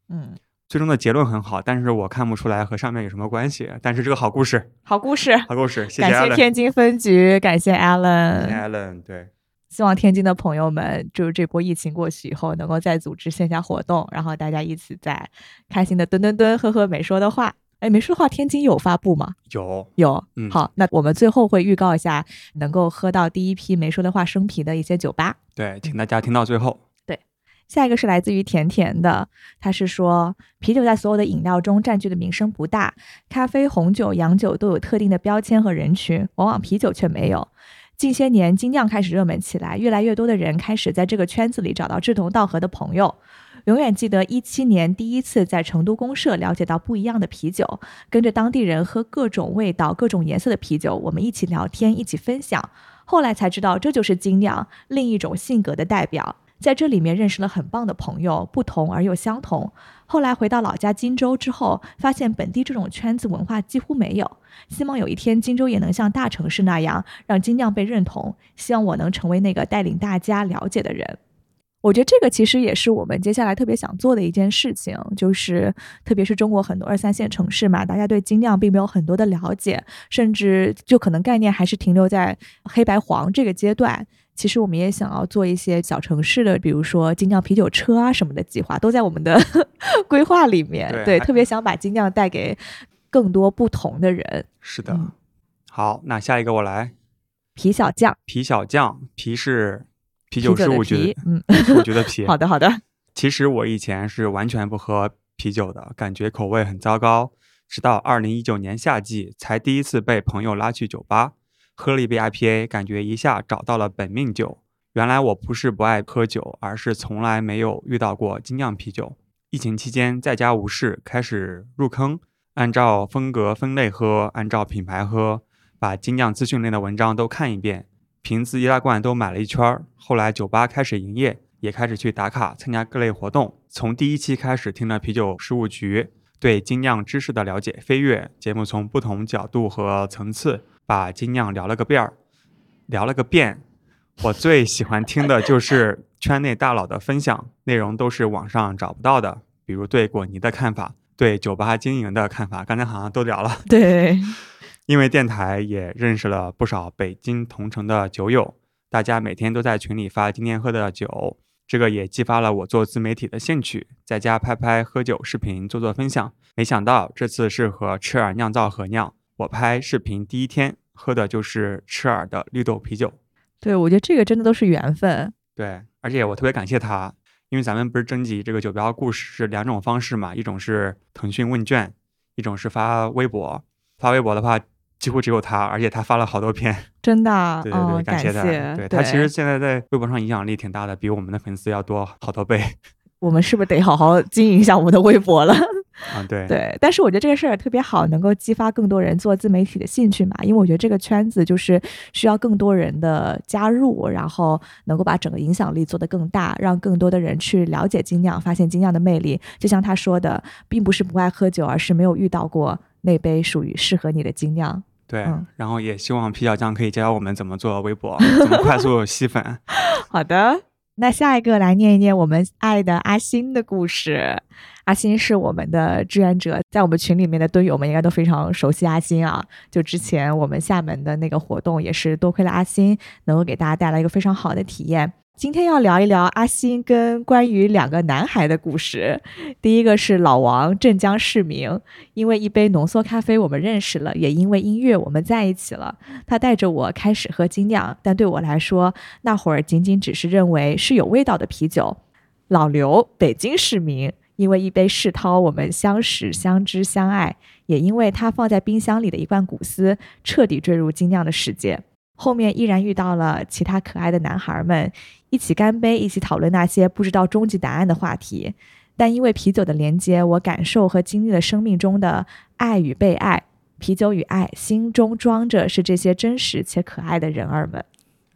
嗯，最终的结论很好，但是我看不出来和上面有什么关系。但是这个好故事，好故事，好故事，谢谢。感谢天津分局，感谢 Allen。Allen，对。希望天津的朋友们，就是这波疫情过去以后，能够再组织线下活动，然后大家一起在开心的蹲蹲蹲，喝喝没说的话。哎，没说话，天津有发布吗？有有，嗯，好，那我们最后会预告一下，能够喝到第一批没说的话生啤的一些酒吧。对，请大家听到最后。对，下一个是来自于甜甜的，他是说，啤酒在所有的饮料中占据的名声不大，咖啡、红酒、洋酒都有特定的标签和人群，往往啤酒却没有。近些年，精酿开始热门起来，越来越多的人开始在这个圈子里找到志同道合的朋友。永远记得一七年第一次在成都公社了解到不一样的啤酒，跟着当地人喝各种味道、各种颜色的啤酒，我们一起聊天，一起分享。后来才知道这就是精酿，另一种性格的代表。在这里面认识了很棒的朋友，不同而又相同。后来回到老家荆州之后，发现本地这种圈子文化几乎没有。希望有一天荆州也能像大城市那样，让精酿被认同。希望我能成为那个带领大家了解的人。我觉得这个其实也是我们接下来特别想做的一件事情，就是特别是中国很多二三线城市嘛，大家对精酿并没有很多的了解，甚至就可能概念还是停留在黑白黄这个阶段。其实我们也想要做一些小城市的，比如说精酿啤酒车啊什么的计划，都在我们的 [laughs] 规划里面。对，特别想把精酿带给更多不同的人。是的。好，那下一个我来。皮小将。皮小将，皮是啤酒 [laughs] 是我觉得，嗯，事务局的皮。好的，好的。其实我以前是完全不喝啤酒的，感觉口味很糟糕。直到二零一九年夏季，才第一次被朋友拉去酒吧。喝了一杯 IPA，感觉一下找到了本命酒。原来我不是不爱喝酒，而是从来没有遇到过精酿啤酒。疫情期间在家无事，开始入坑，按照风格分类喝，按照品牌喝，把精酿资讯类的文章都看一遍，瓶子易拉罐都买了一圈儿。后来酒吧开始营业，也开始去打卡参加各类活动。从第一期开始听了啤酒事务局，对精酿知识的了解飞跃。节目从不同角度和层次。把精酿聊了个遍儿，聊了个遍。我最喜欢听的就是圈内大佬的分享，内容都是网上找不到的，比如对果泥的看法，对酒吧经营的看法。刚才好像都聊了。对，因为电台也认识了不少北京同城的酒友，大家每天都在群里发今天喝的酒，这个也激发了我做自媒体的兴趣，在家拍拍喝酒视频，做做分享。没想到这次是和赤耳酿造合酿。我拍视频第一天喝的就是赤耳的绿豆啤酒，对我觉得这个真的都是缘分。对，而且我特别感谢他，因为咱们不是征集这个酒标故事是两种方式嘛，一种是腾讯问卷，一种是发微博。发微博的话，几乎只有他，而且他发了好多篇，真的。[laughs] 对对对，感谢他。对他其实现在在微博上影响力挺大的，比我们的粉丝要多好多倍。[laughs] 我们是不是得好好经营一下我们的微博了？[laughs] 啊，对对，但是我觉得这个事儿特别好，能够激发更多人做自媒体的兴趣嘛。因为我觉得这个圈子就是需要更多人的加入，然后能够把整个影响力做得更大，让更多的人去了解精酿，发现精酿的魅力。就像他说的，并不是不爱喝酒，而是没有遇到过那杯属于适合你的精酿。对，然后也希望皮小将可以教教我们怎么做微博，[laughs] 怎么快速吸粉。好的，那下一个来念一念我们爱的阿星的故事。阿星是我们的志愿者，在我们群里面的队友们应该都非常熟悉阿星啊。就之前我们厦门的那个活动，也是多亏了阿星，能够给大家带来一个非常好的体验。今天要聊一聊阿星跟关于两个男孩的故事。第一个是老王，镇江市民，因为一杯浓缩咖啡我们认识了，也因为音乐我们在一起了。他带着我开始喝精酿，但对我来说，那会儿仅仅只是认为是有味道的啤酒。老刘，北京市民。因为一杯世涛，我们相识、相知、相爱；也因为他放在冰箱里的一罐古斯，彻底坠入精酿的世界。后面依然遇到了其他可爱的男孩们，一起干杯，一起讨论那些不知道终极答案的话题。但因为啤酒的连接，我感受和经历了生命中的爱与被爱。啤酒与爱，心中装着是这些真实且可爱的人儿们。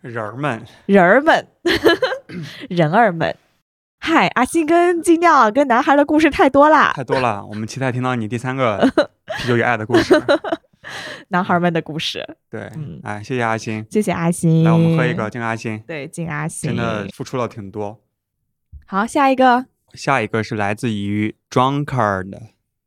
人儿们，[laughs] 人儿们，[laughs] 人儿们。[laughs] 嗨，阿星跟金酿跟男孩的故事太多啦，太多了。我们期待听到你第三个啤酒与爱的故事，[laughs] 男孩们的故事。对，嗯，哎，谢谢阿星，谢谢阿星。来，我们喝一个敬阿星。对，敬阿星，真的付出了挺多。好，下一个，下一个是来自于 drunkard，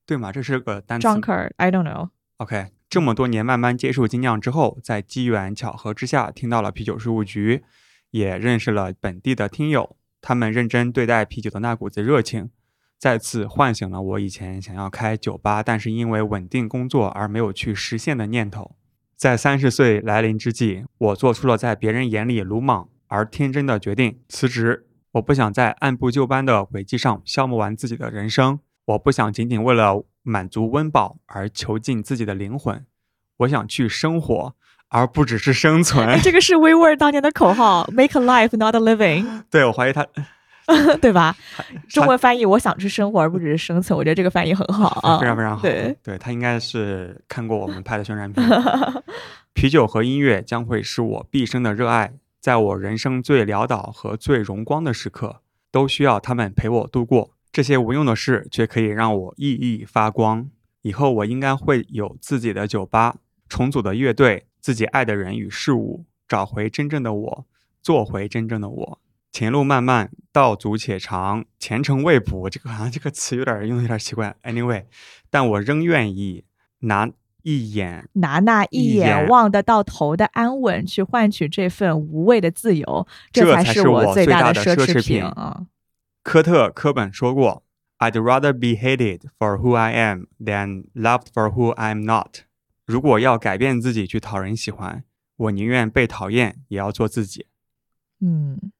对吗？这是个单词。drunkard，I don't know。OK，这么多年慢慢接触精酿之后，在机缘巧合之下，听到了啤酒事务局，也认识了本地的听友。他们认真对待啤酒的那股子热情，再次唤醒了我以前想要开酒吧，但是因为稳定工作而没有去实现的念头。在三十岁来临之际，我做出了在别人眼里鲁莽而天真的决定：辞职。我不想在按部就班的轨迹上消磨完自己的人生，我不想仅仅为了满足温饱而囚禁自己的灵魂，我想去生活。而不只是生存，这个是 WeWork 当年的口号，Make a life, not a living。对，我怀疑他，[laughs] 对吧？中文翻译，我想去生活，而不只是生存。我觉得这个翻译很好啊，非常非常好。对，对他应该是看过我们拍的宣传片。啤酒和音乐将会是我毕生的热爱，在我人生最潦倒和最荣光的时刻，都需要他们陪我度过。这些无用的事，却可以让我熠熠发光。以后我应该会有自己的酒吧，重组的乐队。自己爱的人与事物，找回真正的我，做回真正的我。前路漫漫，道阻且长，前程未卜。这个好像这个词有点用的有点奇怪。Anyway，但我仍愿意拿一眼拿那一一眼眼望得到头的安稳，去换取这份无畏的自由，这才是我我最大大的奢侈侈品啊！科特·科本说过：“I'd rather be hated for who I am than loved for who I'm not。”如果要改变自己去讨人喜欢，我宁愿被讨厌，也要做自己。嗯，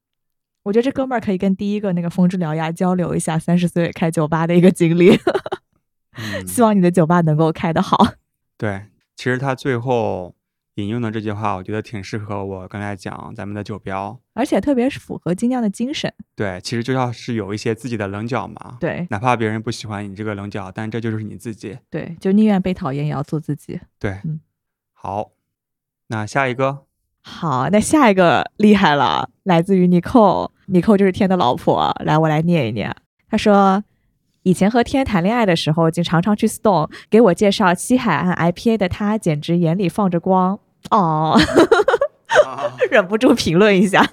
我觉得这哥们儿可以跟第一个那个风之獠牙交流一下三十岁开酒吧的一个经历。[laughs] 嗯，希望你的酒吧能够开得好。对，其实他最后引用的这句话，我觉得挺适合我刚才讲咱们的酒标。而且特别是符合精酿的精神。对，其实就要是有一些自己的棱角嘛。对哪怕别人不喜欢你这个棱角，但这就是你自己。对，就宁愿被讨厌也要做自己。对，嗯好，那下一个，好，那下一个厉害了，来自于尼寇，尼寇就是天的老婆。来，我来念一念。他说，以前和天谈恋爱的时候，就常常去 Stone 给我介绍西海岸 IPA 的他，简直眼里放着光。哦，[laughs] 忍不住评论一下。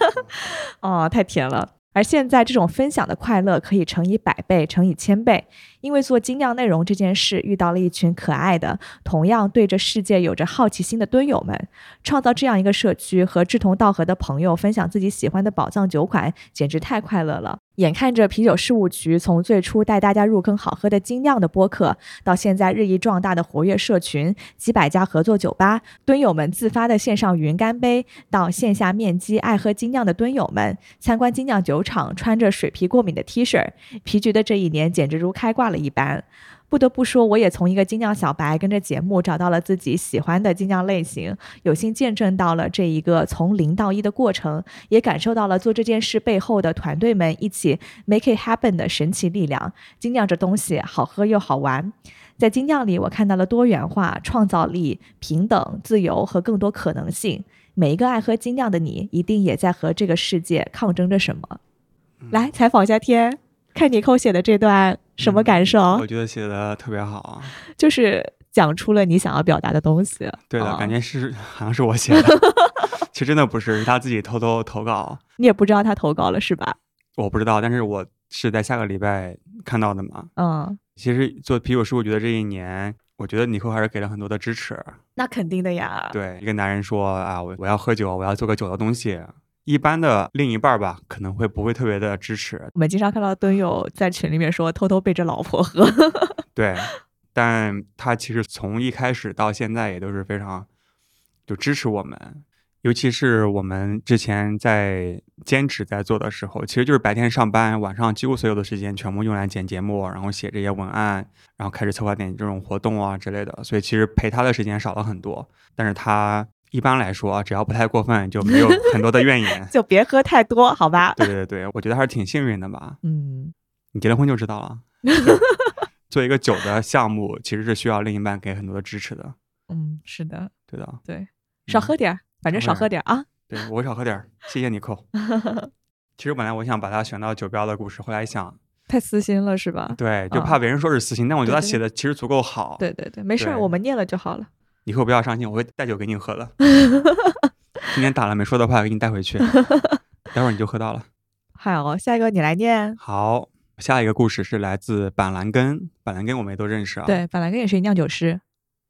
哦，太甜了。而现在这种分享的快乐可以乘以百倍，乘以千倍，因为做精酿内容这件事遇到了一群可爱的、同样对这世界有着好奇心的蹲友们。创造这样一个社区，和志同道合的朋友分享自己喜欢的宝藏酒款，简直太快乐了。眼看着啤酒事务局从最初带大家入坑好喝的精酿的播客，到现在日益壮大的活跃社群，几百家合作酒吧，蹲友们自发的线上云干杯，到线下面基爱喝精酿的蹲友们，参观精酿酒厂，穿着水皮过敏的 T 恤，皮局的这一年简直如开挂了一般。不得不说，我也从一个精酿小白跟着节目找到了自己喜欢的精酿类型，有幸见证到了这一个从零到一的过程，也感受到了做这件事背后的团队们一起 make it happen 的神奇力量。精酿这东西好喝又好玩，在精酿里我看到了多元化、创造力、平等、自由和更多可能性。每一个爱喝精酿的你，一定也在和这个世界抗争着什么。来采访一下天，看你扣写的这段什么感受？我觉得写的特别好。[laughs] 就是讲出了你想要表达的东西。对的，啊感觉是 [laughs] 好像是我写的，[laughs] 其实真的不是，是他自己偷偷投稿，你也不知道他投稿了是吧？我不知道，但是我是在下个礼拜看到的嘛。嗯，其实做啤酒事，我觉得这一年，我觉得尼寇还是给了很多的支持。那肯定的呀。对，一个男人说啊，我我要喝酒，我要做个酒的东西。一般的另一半儿吧，可能会不会特别的支持，我们经常看到蹲友在群里面说偷偷背着老婆喝。[laughs] 对，但他其实从一开始到现在也都是非常就支持我们，尤其是我们之前在兼职在做的时候，其实就是白天上班，晚上几乎所有的时间全部用来剪节目，然后写这些文案，然后开始策划点这种活动啊之类的，所以其实陪他的时间少了很多。但是他一般来说啊，只要不太过分，就没有很多的怨言。[laughs] 就别喝太多，好吧？对对对，我觉得还是挺幸运的吧。嗯，你结了婚就知道了。[laughs] 做一个酒的项目，其实是需要另一半给很多的支持的。嗯，是的，对的，对，少喝点儿，反正少喝点儿啊。对我少喝点儿，谢谢你扣。[laughs] 其实本来我想把它选到酒标的故事，后来一想，太私心了是吧？对，就嗯怕别人说是私心，但我觉得他写的其实足够好。，对对对，没事儿，我们念了就好了。以后不要伤心，我会带酒给你喝的。[laughs] 今天打了没说的话，给你带回去，[laughs] 待会儿你就喝到了。好，下一个你来念。好，下一个故事是来自板蓝根，板蓝根我们也都认识啊。，对，板蓝根也是一酿酒师。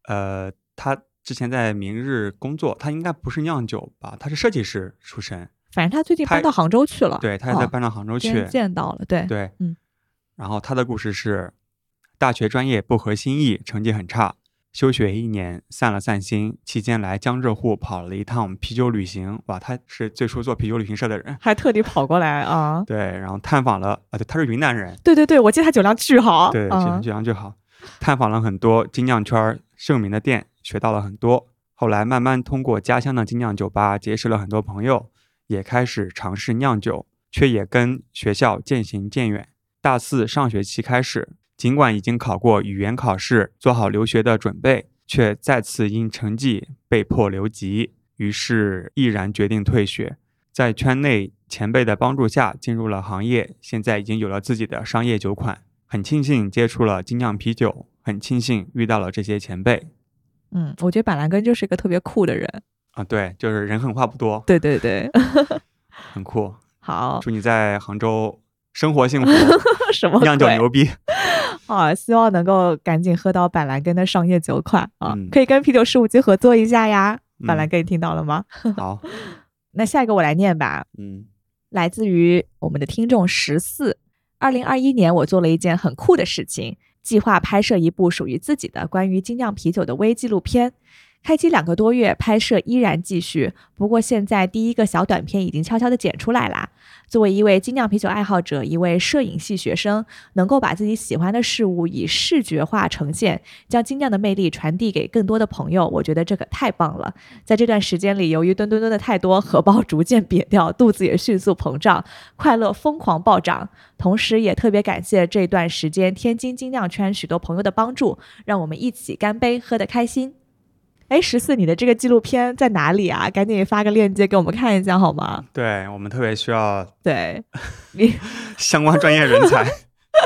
呃，他之前在明日工作，他应该不是酿酒吧？他是设计师出身。反正他最近搬到杭州去了。对，他也在哦搬到杭州去。见到了，对，对，嗯。然后他的故事是，大学专业不合心意，成绩很差，休学一年，散了散心，期间来江浙沪跑了一趟啤酒旅行。哇，他是最初做啤酒旅行社的人。还特地跑过来啊。对，然后探访了啊，对，他是云南人，对对对，我记得他酒量巨好。对，嗯酒量巨好，探访了很多精酿圈儿盛名的店，学到了很多。后来慢慢通过家乡的精酿酒吧结识了很多朋友，也开始尝试酿酒，却也跟学校渐行渐远。大四上学期开始，尽管已经考过语言考试，做好留学的准备，却再次因成绩被迫留级，于是毅然决定退学。在圈内前辈的帮助下，进入了行业，现在已经有了自己的商业酒款。很庆幸接触了精酿啤酒，很庆幸遇到了这些前辈嗯，我觉得板蓝根就是一个特别酷的人。啊，对，就是人狠话不多，对对对，[laughs] 很酷。好，祝你在杭州生活幸福，[laughs] 什么酿酒牛逼。[laughs] 啊！希望能够赶紧喝到板蓝根的商业酒款啊，嗯可以跟啤酒十五级合作一下呀。板蓝嗯根，你听到了吗？[laughs] 好，那下一个我来念吧。嗯来自于我们的听众十四。二零二一年，我做了一件很酷的事情，计划拍摄一部属于自己的关于精酿啤酒的微纪录片。开机两个多月，拍摄依然继续，不过现在第一个小短片已经悄悄地剪出来啦。作为一位精酿啤酒爱好者，一位摄影系学生，能够把自己喜欢的事物以视觉化呈现，将精酿的魅力传递给更多的朋友，我觉得这可太棒了。在这段时间里，由于吨吨吨的太多，荷包逐渐瘪掉，肚子也迅速膨胀，快乐疯狂暴涨。同时，也特别感谢这段时间天津精酿圈许多朋友的帮助，让我们一起干杯，喝得开心。哎，十四，你的这个纪录片在哪里啊？赶紧发个链接给我们看一下好吗？对我们特别需要对，[laughs] 你相关专业人才，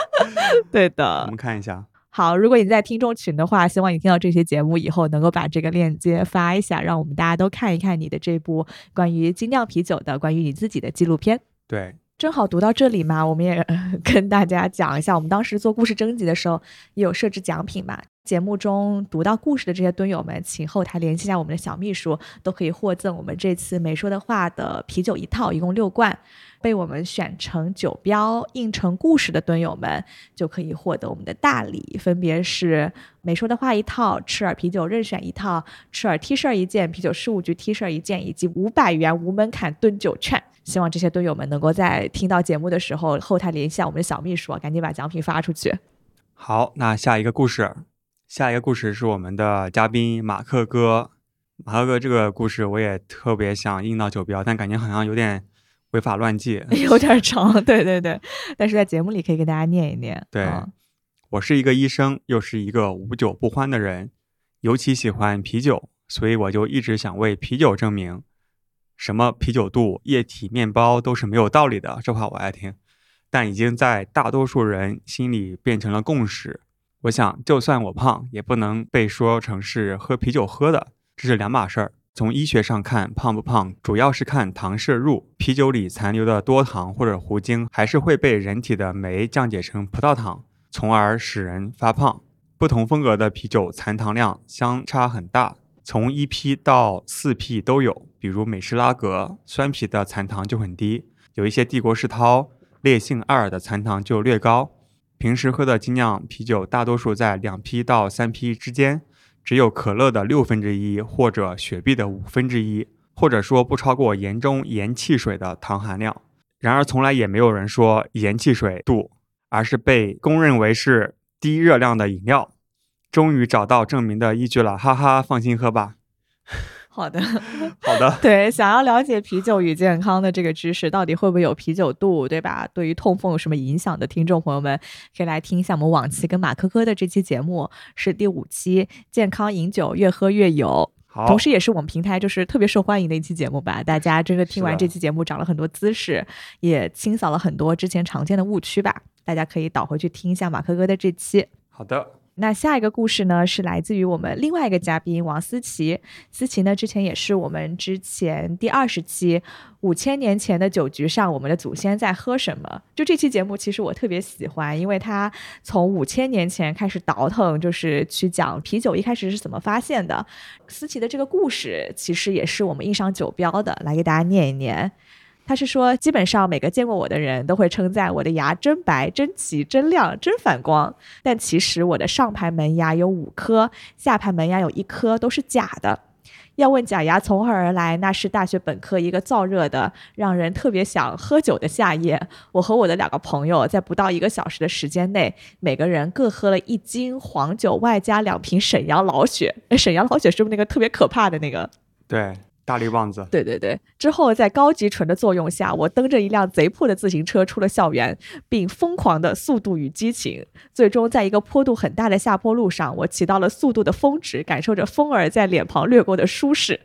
[laughs] 对的我们。看一下。好，如果你在听众群的话，希望你听到这期节目以后，能够把这个链接发一下，让我们大家都看一看你的这部关于精酿啤酒的、关于你自己的纪录片。对，正好读到这里嘛，我们也、[laughs] 跟大家讲一下，我们当时做故事征集的时候也有设置奖品嘛。节目中读到故事的这些蹲友们，请后台联系一下我们的小秘书，都可以获赠我们这次没说的话的啤酒一套，一共六罐。被我们选成酒标印成故事的蹲友们，就可以获得我们的大礼，分别是没说的话一套、赤耳啤酒任选一套、赤耳 T 恤一件、啤酒事务局 T 恤一件，以及五百元无门槛蹲酒券。希望这些队友们能够在听到节目的时候，后台联系下我们的小秘书啊，赶紧把奖品发出去。好，那下一个故事，下一个故事是我们的嘉宾马克哥。马克哥这个故事我也特别想印到酒标，但感觉好像有点违法乱纪。[laughs] 有点长，对对对，但是在节目里可以给大家念一念。对嗯我是一个医生，又是一个无酒不欢的人，尤其喜欢啤酒，所以我就一直想为啤酒证明，什么啤酒肚、液体、面包都是没有道理的。这话我爱听，但已经在大多数人心里变成了共识。我想，就算我胖，也不能被说成是喝啤酒喝的，这是两码事儿。从医学上看，胖不胖主要是看糖摄入，啤酒里残留的多糖或者糊精，还是会被人体的酶降解成葡萄糖，从而使人发胖。不同风格的啤酒残糖量相差很大，从一 P 到四 P 都有。比如美式拉格，酸啤的残糖就很低；有一些帝国世涛、烈性二的残糖就略高。平时喝的精酿啤酒大多数在两 P 到三 P 之间，只有可乐的六分之一或者雪碧的五分之一，或者说不超过盐中盐汽水的糖含量。然而，从来也没有人说盐汽水度，而是被公认为是低热量的饮料。终于找到证明的依据了，哈哈，放心喝吧。好的，[laughs] 好的，[laughs] 对，想要了解啤酒与健康的这个知识，到底会不会有啤酒肚，对吧？对于痛风有什么影响的听众朋友们，可以来听一下我们往期跟马科科的这期节目，是第五期，健康饮酒越喝越有。同时，也是我们平台就是特别受欢迎的一期节目吧。大家真的听完这期节目，长了很多知识，也清扫了很多之前常见的误区吧。大家可以倒回去听一下马科哥的这期。好的，那下一个故事呢，是来自于我们另外一个嘉宾王思琪。思琪呢，之前也是我们之前第二十期五千年前的酒局上，我们的祖先在喝什么？就这期节目，其实我特别喜欢，因为他从五千年前开始倒腾，就是去讲啤酒一开始是怎么发现的。思琪的这个故事，其实也是我们印上酒标的，来给大家念一念。他是说，基本上每个见过我的人都会称赞我的牙真白、真齐、真亮、真反光。但其实我的上排门牙有五颗，下排门牙有一颗，都是假的。要问假牙从何而来，那是大学本科一个燥热的、让人特别想喝酒的夏夜。我和我的两个朋友在不到一个小时的时间内，每个人各喝了一斤黄酒，外加两瓶沈阳老雪。沈阳老雪是不是那个特别可怕的那个？对，大力棒子，对对对，之后在高级醇的作用下，我蹬着一辆贼破的自行车出了校园，并疯狂的速度与激情。最终，在一个坡度很大的下坡路上，我骑到了速度的峰值，感受着风儿在脸庞掠过的舒适。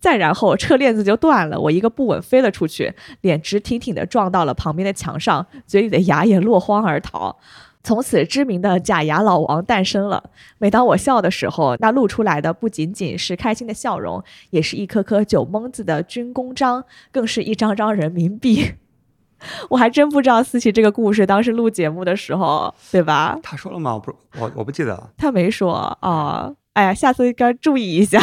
再然后，车链子就断了，我一个不稳飞了出去，脸直挺挺的撞到了旁边的墙上，嘴里的牙也落荒而逃。从此，知名的假牙老王诞生了。每当我笑的时候，那露出来的不仅仅是开心的笑容，也是一颗颗酒蒙子的军功章，更是一张张人民币。[laughs] 我还真不知道思琪这个故事，当时录节目的时候，对吧？他说了吗？我不，我我不记得了。他没说啊。哎呀，下次应该注意一下。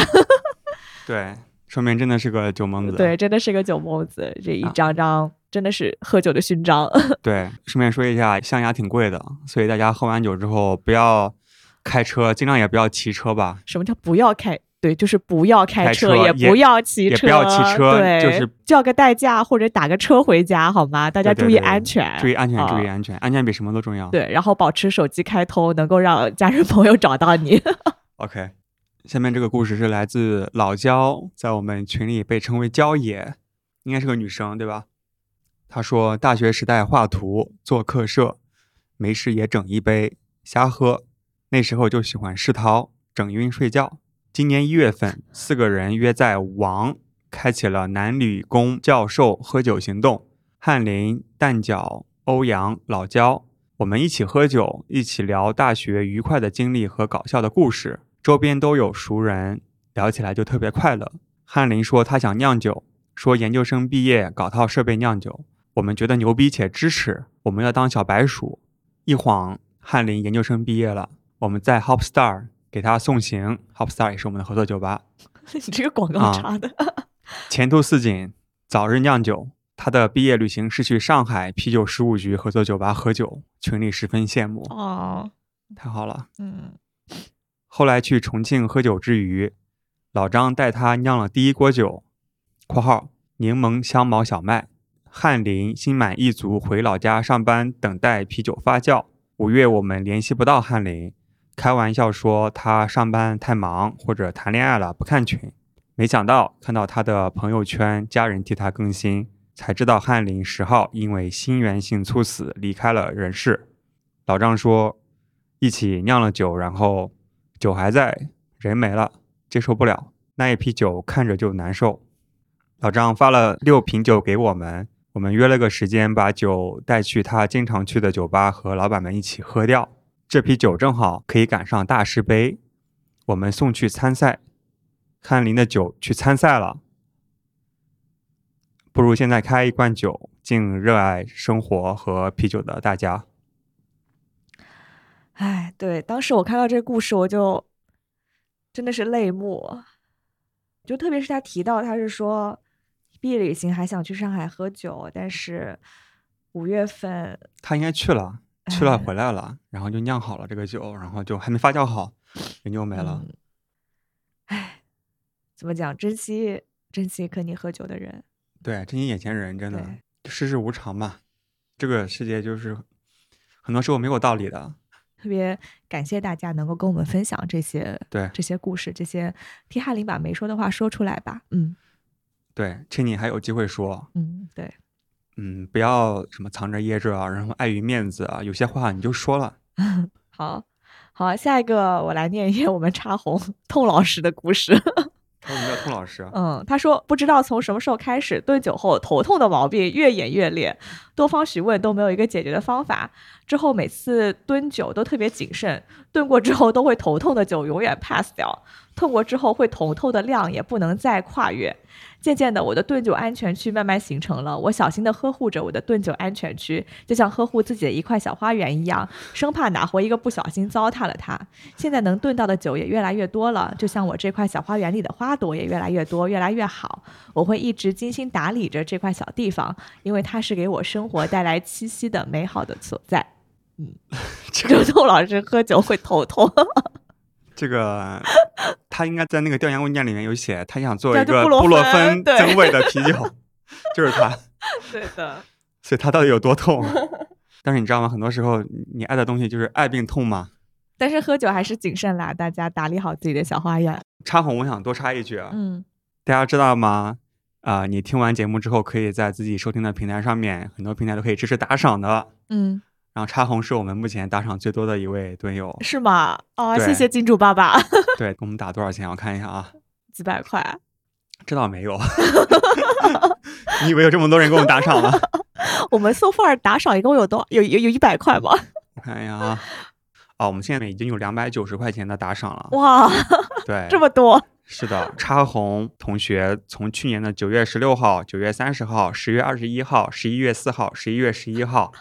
[laughs] 对，说明真的是个酒蒙子。对，真的是个酒蒙子。这一张张真的是喝酒的勋章。[laughs] 对，顺便说一下，象牙挺贵的，所以大家喝完酒之后不要开车，尽量也不要骑车吧。什么叫不要开？对，就是不要开车，也不要骑车，也不要骑车，对，就是叫个代驾或者打个车回家，好吗？大家注意安全，注意安全，注意安全，安全比什么都重要。对，然后保持手机开通，能够让家人朋友找到你。[laughs] OK，下面这个故事是来自老焦，在我们群里被称为焦爷，应该是个女生，对吧？她说，大学时代画图做课社，没事也整一杯瞎喝，那时候就喜欢世涛，整晕睡觉。今年一月份，四个人约在王开启了男女工教授喝酒行动。翰林、蛋饺、欧阳、老焦，我们一起喝酒，一起聊大学愉快的经历和搞笑的故事。周边都有熟人，聊起来就特别快乐。翰林说他想酿酒，说研究生毕业搞套设备酿酒。我们觉得牛逼且支持，我们要当小白鼠。一晃，翰林研究生毕业了，我们在 Hop Star。给他送行，Hop Star 也是我们的合作酒吧。你这个广告插的，前途似锦，早日酿酒。他的毕业旅行是去上海啤酒十五局合作酒吧喝酒，群里十分羡慕。哦，太好了。嗯。后来去重庆喝酒之余，老张带他酿了第一锅酒（括号柠檬香茅小麦）。翰林心满意足回老家上班，等待啤酒发酵。五月我们联系不到翰林。开玩笑说他上班太忙或者谈恋爱了不看群，没想到看到他的朋友圈，家人替他更新，才知道翰林十号因为心源性猝死离开了人世。老张说一起酿了酒，然后酒还在，人没了，接受不了那一批酒看着就难受。老张发了六瓶酒给我们，我们约了个时间把酒带去他经常去的酒吧和老板们一起喝掉。这批酒正好可以赶上大师杯，我们送去参赛。翰林的酒去参赛了，不如现在开一罐酒敬热爱生活和啤酒的大家。哎，对，当时我看到这个故事，我就真的是泪目。就特别是他提到，他是说毕业旅行还想去上海喝酒，但是五月份他应该去了。去了回来了，然后就酿好了这个酒，然后就还没发酵好，人就没了。唉，怎么讲？珍惜珍惜跟你喝酒的人，对，珍惜眼前人，真的世事无常嘛。这个世界就是很多时候没有道理的。特别感谢大家能够跟我们分享这些，对这些故事，这些替哈林把没说的话说出来吧。嗯，对，趁你还有机会说。嗯，对。嗯，不要什么藏着掖着啊，然后碍于面子啊，有些话你就说了。[laughs] 好，好，下一个我来念一念我们插红痛老师的故事。为什么叫痛老师？嗯，他说不知道从什么时候开始，顿酒后头痛的毛病越演越烈，多方询问都没有一个解决的方法。之后每次蹲酒都特别谨慎，蹲过之后都会头痛的酒永远 pass 掉，痛过之后会头痛的量也不能再跨越。渐渐的，我的顿酒安全区慢慢形成了。我小心的呵护着我的顿酒安全区，就像呵护自己的一块小花园一样，生怕哪回一个不小心糟蹋了它。现在能顿到的酒也越来越多了，就像我这块小花园里的花朵也越来越多，越来越好。我会一直精心打理着这块小地方，因为它是给我生活带来栖息的美好的所在。嗯，[laughs] 这个窦老师喝酒会头痛。这个他应该在那个调研问卷里面有写，他想做一个布洛芬增味的啤酒，[laughs] 就是他。对的。所以他到底有多痛？但是你知道吗？很多时候你爱的东西就是爱病痛嘛。但是喝酒还是谨慎啦，大家打理好自己的小花园。插红，我想多插一句啊。嗯。大家知道吗？啊，你听完节目之后，可以在自己收听的平台上面，很多平台都可以支持打赏的。嗯。然后插红是我们目前打赏最多的一位队友，是吗？哦，谢谢金主爸爸。[laughs] 对，给我们打多少钱？我看一下啊，几百块。这倒没有。[laughs] 你以为有这么多人给我们打赏吗？[laughs] 我们 so far 打赏一共有多？有有有一百块吗？我看一下啊。哦，我们现在已经有两百九十块钱的打赏了。哇，对，这么多。是的，插红同学从去年的九月十六号、九月三十号、十月二十一号、十一月四号、十一月十一号，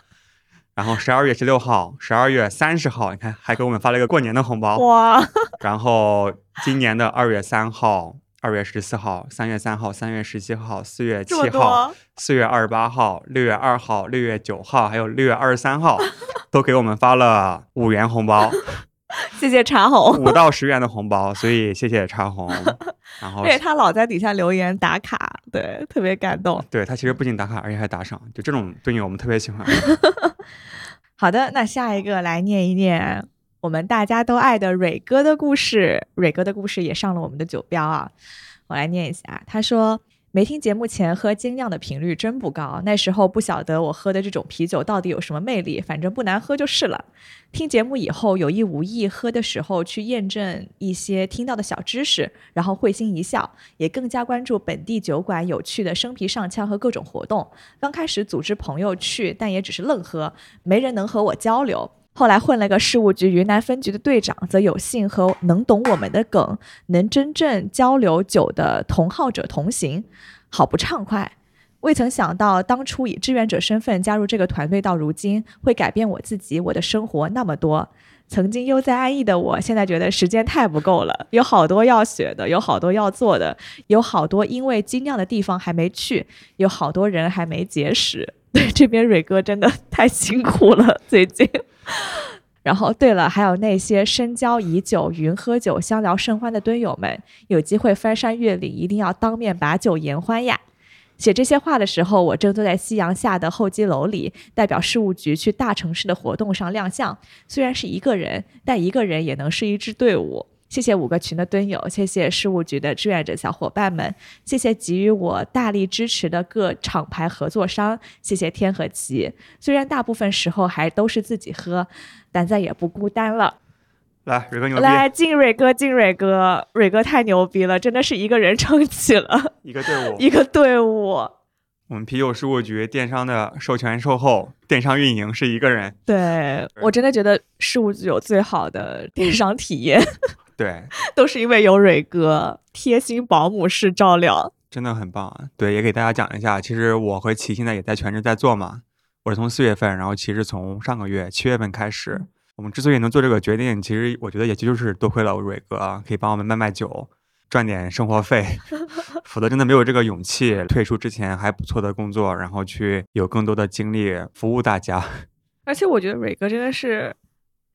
然后十二月十六号、十二月三十号，你看还给我们发了一个过年的红包。哇，然后今年的二月三号、二月十四号、三月三号、三月十七号、四月七号、四月二十八号、六月二号、六月九号，还有六月二十三号，都给我们发了五元红包，[laughs] 谢谢茶红。五到十元的红包，所以谢谢茶红。[laughs] 然后对他老在底下留言打卡，对，特别感动。对他其实不仅打卡，而且还打赏，就这种队友我们特别喜欢。[laughs] 好的，那下一个来念一念我们大家都爱的蕊哥的故事。蕊哥的故事也上了我们的酒标啊，我来念一下。他说。没听节目前喝精酿的频率真不高，那时候不晓得我喝的这种啤酒到底有什么魅力，反正不难喝就是了。听节目以后有意无意喝的时候去验证一些听到的小知识，然后会心一笑，也更加关注本地酒馆有趣的生啤上枪和各种活动。刚开始组织朋友去，但也只是愣喝，没人能和我交流。后来混了个事务局云南分局的队长，则有幸和能懂我们的梗、能真正交流酒的同好者同行，好不畅快。未曾想到，当初以志愿者身份加入这个团队，到如今会改变我自己、我的生活那么多。曾经悠哉安逸的我，现在觉得时间太不够了，有好多要学的，有好多要做的，有好多因为精酿的地方还没去，有好多人还没结识。[laughs] 对，这边蕊哥真的太辛苦了，最近。[laughs] 然后，对了，还有那些深交已久、云喝酒、相聊甚欢的蹲友们，有机会翻山越岭，一定要当面把酒言欢呀！写这些话的时候，我正坐在夕阳下的候机楼里，代表事务局去大城市的活动上亮相。虽然是一个人，但一个人也能是一支队伍。谢谢五个群的蹲友，谢谢事务局的志愿者小伙伴们，谢谢给予我大力支持的各厂牌合作商，谢谢天和奇。虽然大部分时候还都是自己喝，但再也不孤单了。来，蕊哥牛逼，来，敬蕊哥，敬蕊哥，蕊哥太牛逼了，真的是一个人撑起了一个队伍。一个队伍。我们啤酒事务局电商的授权售后、电商运营是一个人。对我真的觉得事务局有最好的电商体验，[laughs] 对，[laughs] 都是因为有蕊哥贴心保姆式照料。真的很棒啊！对，也给大家讲一下，其实我和齐现在也在全职在做嘛。我是从四月份，然后其实从上个月七月份开始，我们之所以能做这个决定，其实我觉得也就是多亏了蕊哥啊，可以帮我们卖卖酒，赚点生活费，[laughs] 否则真的没有这个勇气退出之前还不错的工作，然后去有更多的精力服务大家。而且我觉得蕊哥真的是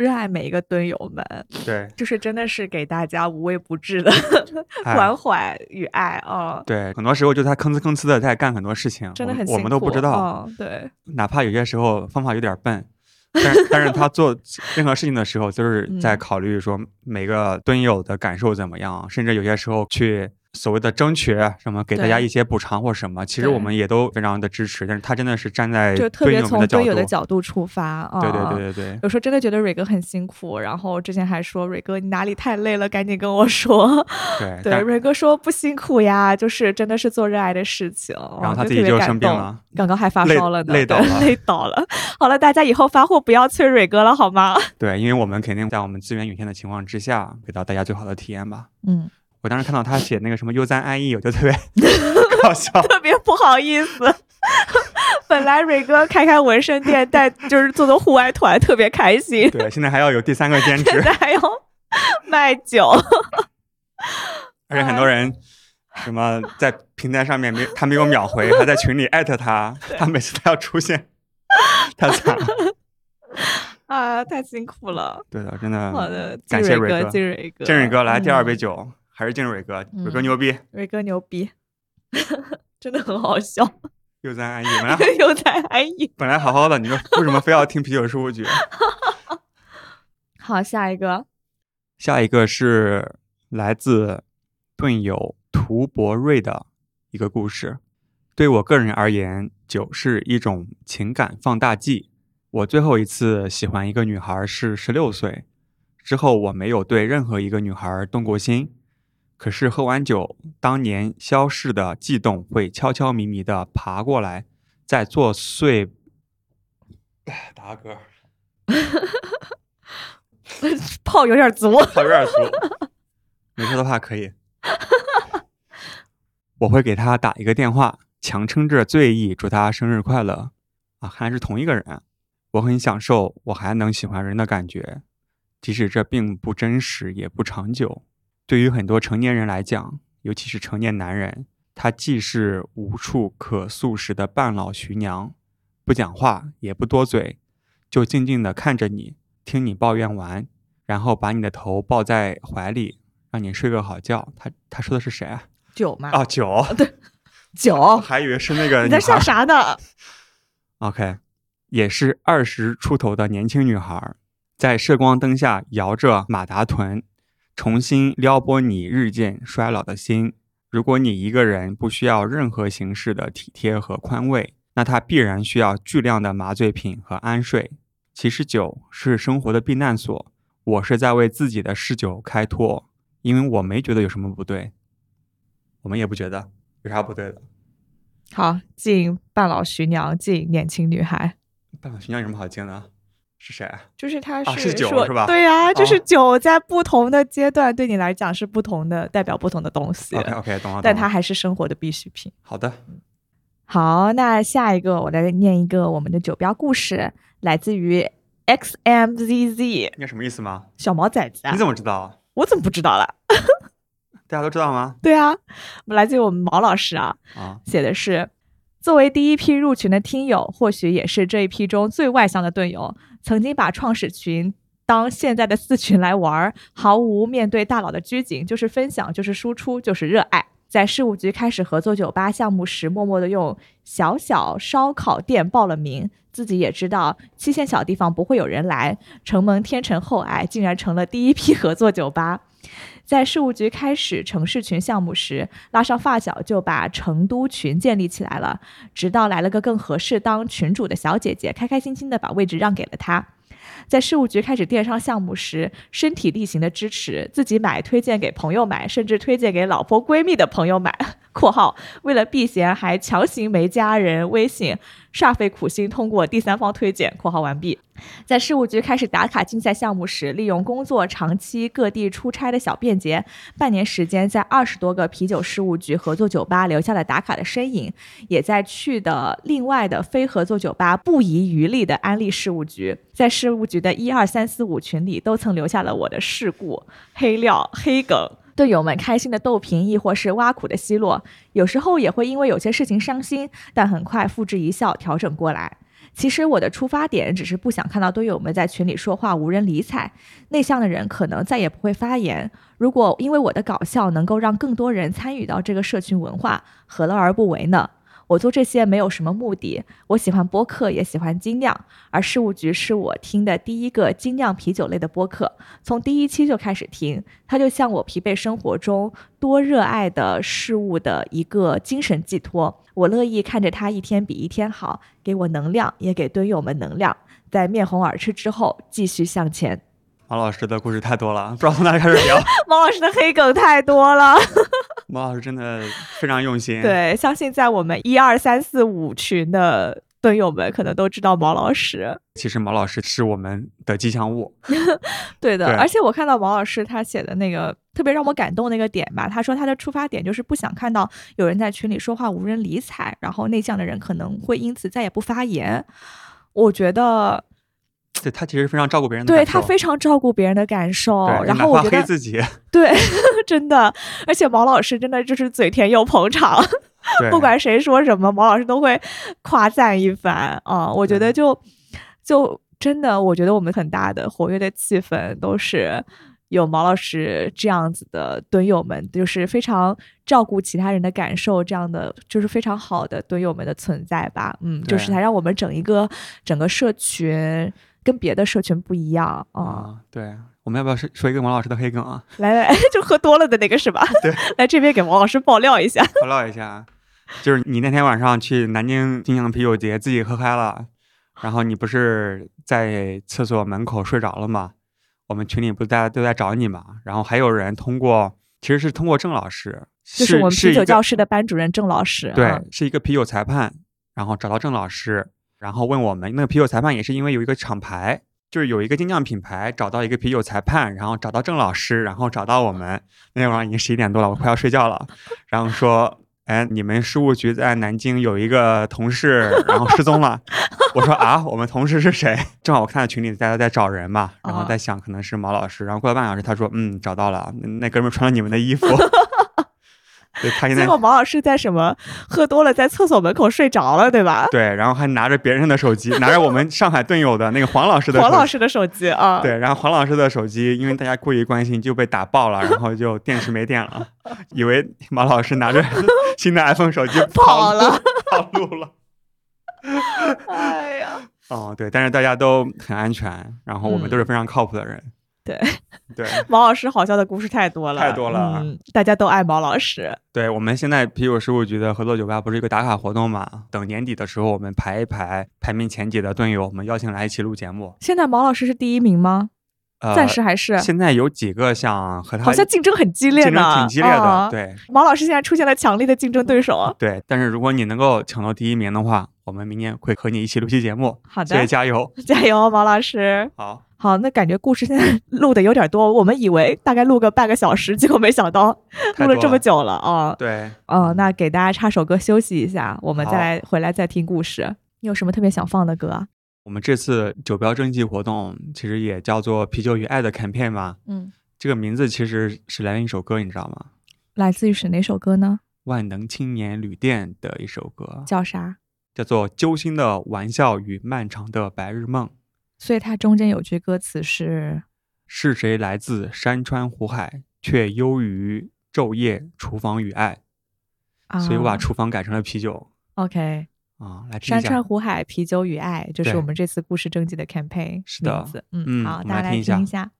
热爱每一个蹲友们，对就是真的是给大家无微不至的 [laughs] 哎关怀与爱啊、对，很多时候就他吭哧吭哧的在干很多事情，真的很辛苦。我们我们都不知道。嗯对，哪怕有些时候方法有点笨，[laughs] 但是但是他做任何事情的时候，就是在嗯考虑说每个蹲友的感受怎么样，甚至有些时候去所谓的争取什么，给大家一些补偿或什么，其实我们也都非常的支持。但是他真的是站在就特别从队友们的角度，出发啊。对对对对对有时候真的觉得蕊哥很辛苦，然后之前还说蕊哥你哪里太累了，赶紧跟我说。对。对，蕊哥说不辛苦呀，就是真的是做热爱的事情。然后他自己就生病了，刚刚还发烧了呢，累倒了累倒了。好了，大家以后发货不要催蕊哥了，好吗？[laughs] 对，因为我们肯定在我们资源有限的情况之下，给到大家最好的体验吧。嗯，我当时看到他写那个什么悠哉安逸，我就特别 [laughs] 搞笑。[laughs] 特别不好意思。本来蕊哥开开纹身店，带就是做做户外团，特别开心。对，现在还要有第三个兼 [laughs] 职现职，在还要卖酒，而且很多人什么在平台上面没他没有秒回，还在群里艾特他，他每次他要出现，太惨了。啊，太辛苦了。对的，真的。好的，感谢蕊哥金蕊哥，郑蕊哥来第二杯嗯，酒，还是敬蕊哥，嗯蕊哥牛逼，蕊哥牛逼，真的很好笑，又在安逸。本来 [laughs] 又在安逸。本来好好的，你说为什么非要听啤酒事务局？[laughs] 好，下一个，下一个是来自盾友涂博瑞的一个故事。对我个人而言，酒是一种情感放大剂。我最后一次喜欢一个女孩是十六岁，之后我没有对任何一个女孩动过心。可是喝完酒，当年消逝的悸动会悄悄咪咪的爬过来，在作祟。打个嗝。炮有点足。泡有点足，[laughs] 没事的话可以。我会给他打一个电话，强撑着醉意祝他生日快乐。啊，还是同一个人。我很享受我还能喜欢人的感觉，即使这并不真实也不长久。对于很多成年人来讲，尤其是成年男人，他既是无处可诉时的半老徐娘，不讲话也不多嘴，就静静地看着你，听你抱怨完，然后把你的头抱在怀里，让你睡个好觉。他他说的是谁啊？九吗？啊，九。对，九。还以为是那个。你在笑啥呢？OK，也是二十出头的年轻女孩，在射光灯下摇着马达臀，重新撩拨你日渐衰老的心。如果你一个人不需要任何形式的体贴和宽慰，那他必然需要巨量的麻醉品和安睡。其实酒是生活的避难所，我是在为自己的嗜酒开脱，因为我没觉得有什么不对，我们也不觉得有啥不对的。好，敬半老徐娘，敬年轻女孩。半老徐娘有什么好敬的？是谁？就是他是酒是吧？对呀，就是酒，在不同的阶段对你来讲是不同的，代表不同的东西。OK OK，懂了。但它还是生活的必需品。好的，好，那下一个我来念一个我们的酒标故事，来自于 XMZZ。念什么意思吗？小毛崽子。你怎么知道？[laughs] 我怎么不知道了？[laughs] 大家都知道吗？[laughs] 对啊，来自于我们毛老师啊，啊，写的是，作为第一批入群的听友，或许也是这一批中最外向的队友，曾经把创始群当现在的四群来玩，毫无面对大佬的拘谨，就是分享，就是输出，就是热爱。在事务局开始合作酒吧项目时，默默的用小小烧烤店报了名，自己也知道七线小地方不会有人来，承蒙天成厚爱，竟然成了第一批合作酒吧。在事务局开始城市群项目时，拉上发小就把成都群建立起来了。直到来了个更合适当群主的小姐姐，开开心心的把位置让给了他。在事务局开始电商项目时，身体力行的支持，自己买，推荐给朋友买，甚至推荐给老婆闺蜜的朋友买。（括号为了避嫌，还强行没加人微信。）煞费苦心通过第三方推荐（括号完毕）。在事务局开始打卡竞赛项目时，利用工作长期各地出差的小便捷，半年时间在二十多个啤酒事务局合作酒吧留下了打卡的身影，也在去的另外的非合作酒吧不遗余力的安利事务局。在事务局的一二三四五群里，都曾留下了我的事故、黑料、黑梗。队友们开心的逗贫，亦或是挖苦的奚落，有时候也会因为有些事情伤心，但很快付之一笑，调整过来。其实我的出发点只是不想看到队友们在群里说话无人理睬，内向的人可能再也不会发言。如果因为我的搞笑能够让更多人参与到这个社群文化，何乐而不为呢？我做这些没有什么目的，我喜欢播客，也喜欢精酿，而事务局是我听的第一个精酿啤酒类的播客，从第一期就开始听，它就像我疲惫生活中多热爱的事物的一个精神寄托，我乐意看着它一天比一天好，给我能量，也给队友们能量，在面红耳赤之后继续向前。毛老师的故事太多了，不知道从哪里开始聊。[laughs] 毛老师的黑梗太多了。[laughs] 毛老师真的非常用心。对，相信在我们一二三四五群的队友们可能都知道毛老师。其实毛老师是我们的吉祥物。[laughs] 对的，而且我看到毛老师他写的那个特别让我感动那个点吧，他说他的出发点就是不想看到有人在群里说话无人理睬，然后内向的人可能会因此再也不发言。我觉得。对他其实非常照顾别人的，对他非常照顾别人的感受。然后我觉得自己，对，[laughs] 真的，而且毛老师真的就是嘴甜又捧场，[laughs] 不管谁说什么，毛老师都会夸赞一番啊。我觉得就就真的，我觉得我们很大的活跃的气氛都是有毛老师这样子的蹲友们，就是非常照顾其他人的感受，这样的就是非常好的蹲友们的存在吧。嗯，就是他让我们整一个整个社群。跟别的社群不一样啊！对，我们要不要说说一个王老师的黑梗啊？来 [laughs] 来，[laughs] 就喝多了的那个是吧？对，[laughs] 来这边给王老师爆料一下。爆料一下，就是你那天晚上去南京金酿啤酒节，自己喝嗨了，然后你不是在厕所门口睡着了吗？我们群里不是大家都在找你嘛？然后还有人通过，其实是通过郑老师，就是我们啤酒教室的班主任郑老师，对，是一个啤酒裁判，然后找到郑老师。然后问我们，那个啤酒裁判也是因为有一个厂牌，就是有一个精酿品牌找到一个啤酒裁判，然后找到郑老师，然后找到我们。那天晚上已经十一点多了，我快要睡觉了。然后说，哎，你们事务局在南京有一个同事，然后失踪了。我说啊，我们同事是谁？正好我看到群里大家在找人嘛，然后在想可能是毛老师。然后过了半小时，他说嗯找到了，那哥们穿了你们的衣服。对他现在结果毛老师在什么喝多了，在厕所门口睡着了，对吧？对，然后还拿着别人的手机，拿着我们上海盾友的那个黄老师的黄老师的手机啊。对，然后黄老师的手机，因为大家过于关心，就被打爆了，然后就电池没电了，以为毛老师拿着 [laughs] 新的 iPhone 手机 [laughs] 跑了，跑路了。[laughs] 哎呀，哦，对，但是大家都很安全，然后我们都是非常靠谱的人。对对，毛老师好笑的故事太多了，太多了，嗯，大家都爱毛老师。对，我们现在啤酒事务局的合作酒吧不是一个打卡活动嘛？等年底的时候，我们排一排排名前几的队友，我们邀请来一起录节目。现在毛老师是第一名吗？呃，暂时还是。现在有几个想和他，好像竞争很激烈，竞争挺激烈的。对，毛老师现在出现了强烈的竞争对手。对，但是如果你能够抢到第一名的话，我们明年会和你一起录期节目。好的，谢谢，加油，[laughs] 加油，毛老师。好。好，那感觉故事现在 [laughs] 录的有点多，我们以为大概录个半个小时，结果没想到录了这么久了啊！对，哦，那给大家插首歌休息一下，我们再来回来再听故事。你有什么特别想放的歌？我们这次酒标征集活动其实也叫做“啤酒与爱”的 campaign 嘛，嗯，这个名字其实是来源一首歌，你知道吗？来自于是哪首歌呢？万能青年旅店的一首歌，叫啥？叫做《揪心的玩笑与漫长的白日梦》。所以它中间有句歌词是：“是谁来自山川湖海，却优于昼夜厨房与爱？”啊所以我把厨房改成了啤酒。OK，啊，来山川湖海，啤酒与爱，就是我们这次故事征集的 campaign 是的名字。嗯，好，大家来听一下。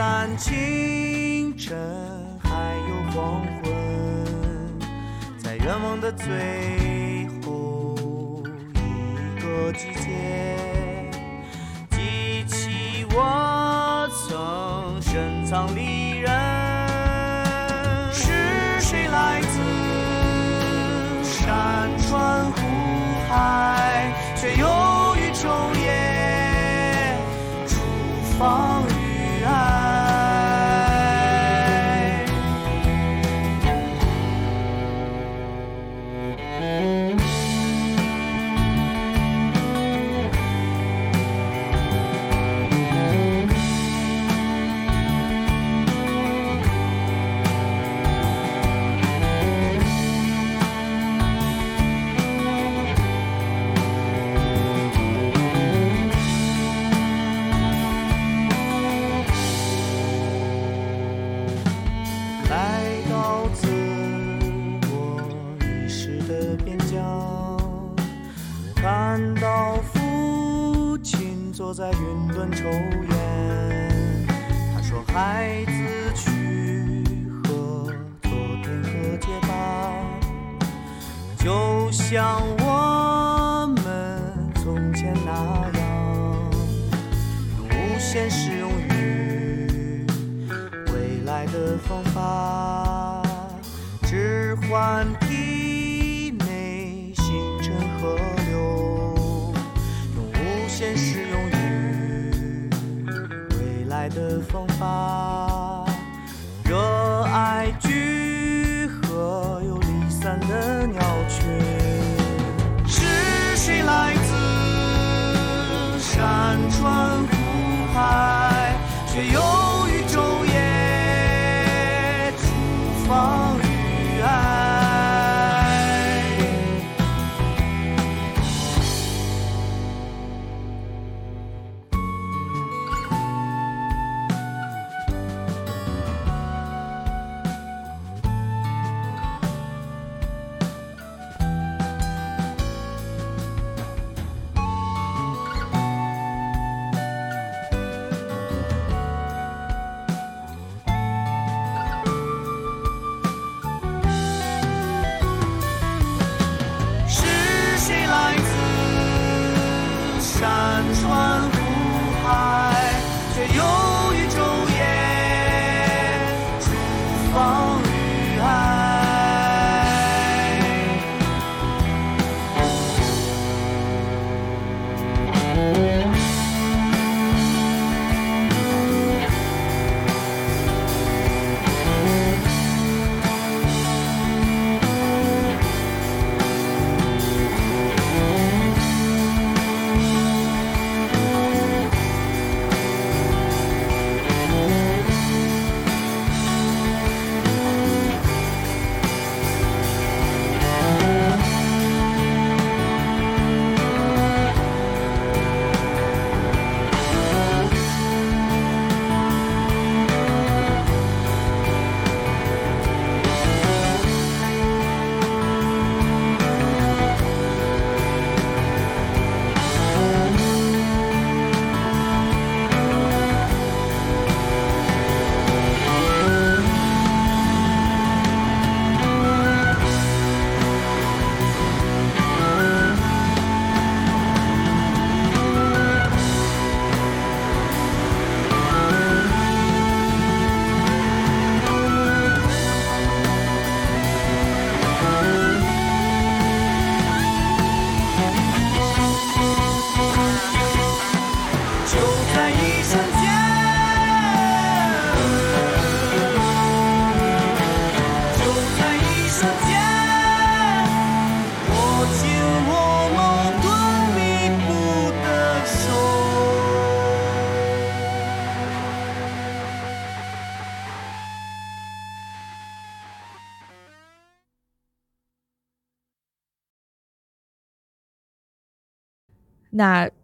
但清晨还有黄昏，在愿望的最后一个季节，记起我曾深藏里。想。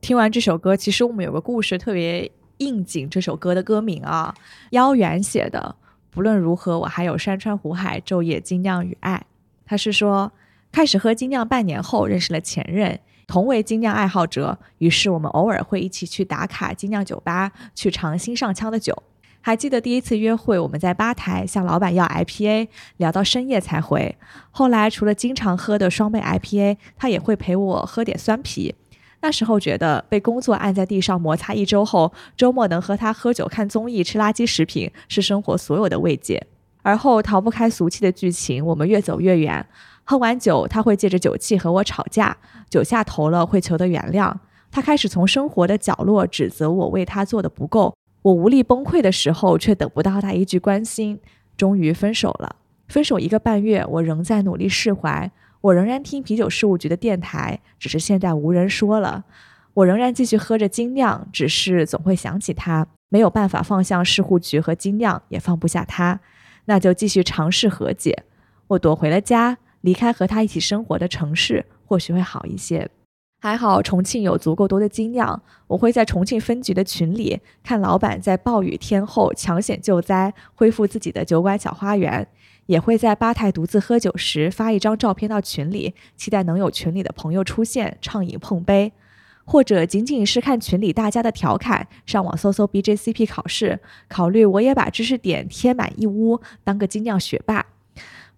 听完这首歌，其实我们有个故事特别应景这首歌的歌名啊，妖远写的。不论如何，我还有山川湖海，昼夜精酿与爱。他是说，开始喝精酿半年后，认识了前任，同为精酿爱好者，于是我们偶尔会一起去打卡精酿酒吧，去尝新上枪的酒。还记得第一次约会，我们在吧台向老板要 IPA，聊到深夜才回。后来除了经常喝的双倍 IPA，他也会陪我喝点酸啤。那时候觉得被工作按在地上摩擦一周后，周末能和他喝酒、看综艺、吃垃圾食品，是生活所有的慰藉。而后逃不开俗气的剧情，我们越走越远。喝完酒，他会借着酒气和我吵架，酒下头了会求得原谅。他开始从生活的角落指责我为他做的不够。我无力崩溃的时候，却等不到他一句关心，终于分手了。分手一个半月，我仍在努力释怀。我仍然听啤酒事务局的电台，只是现在无人说了。我仍然继续喝着精酿，只是总会想起他，没有办法放向事务局和精酿，也放不下他，那就继续尝试和解。我躲回了家，离开和他一起生活的城市，或许会好一些。还好重庆有足够多的精酿，我会在重庆分局的群里看老板在暴雨天后抢险救灾，恢复自己的酒馆小花园。也会在吧台独自喝酒时发一张照片到群里，期待能有群里的朋友出现畅饮碰杯，或者仅仅是看群里大家的调侃，上网搜搜 BJCP 考试，考虑我也把知识点贴满一屋，当个精酿学霸。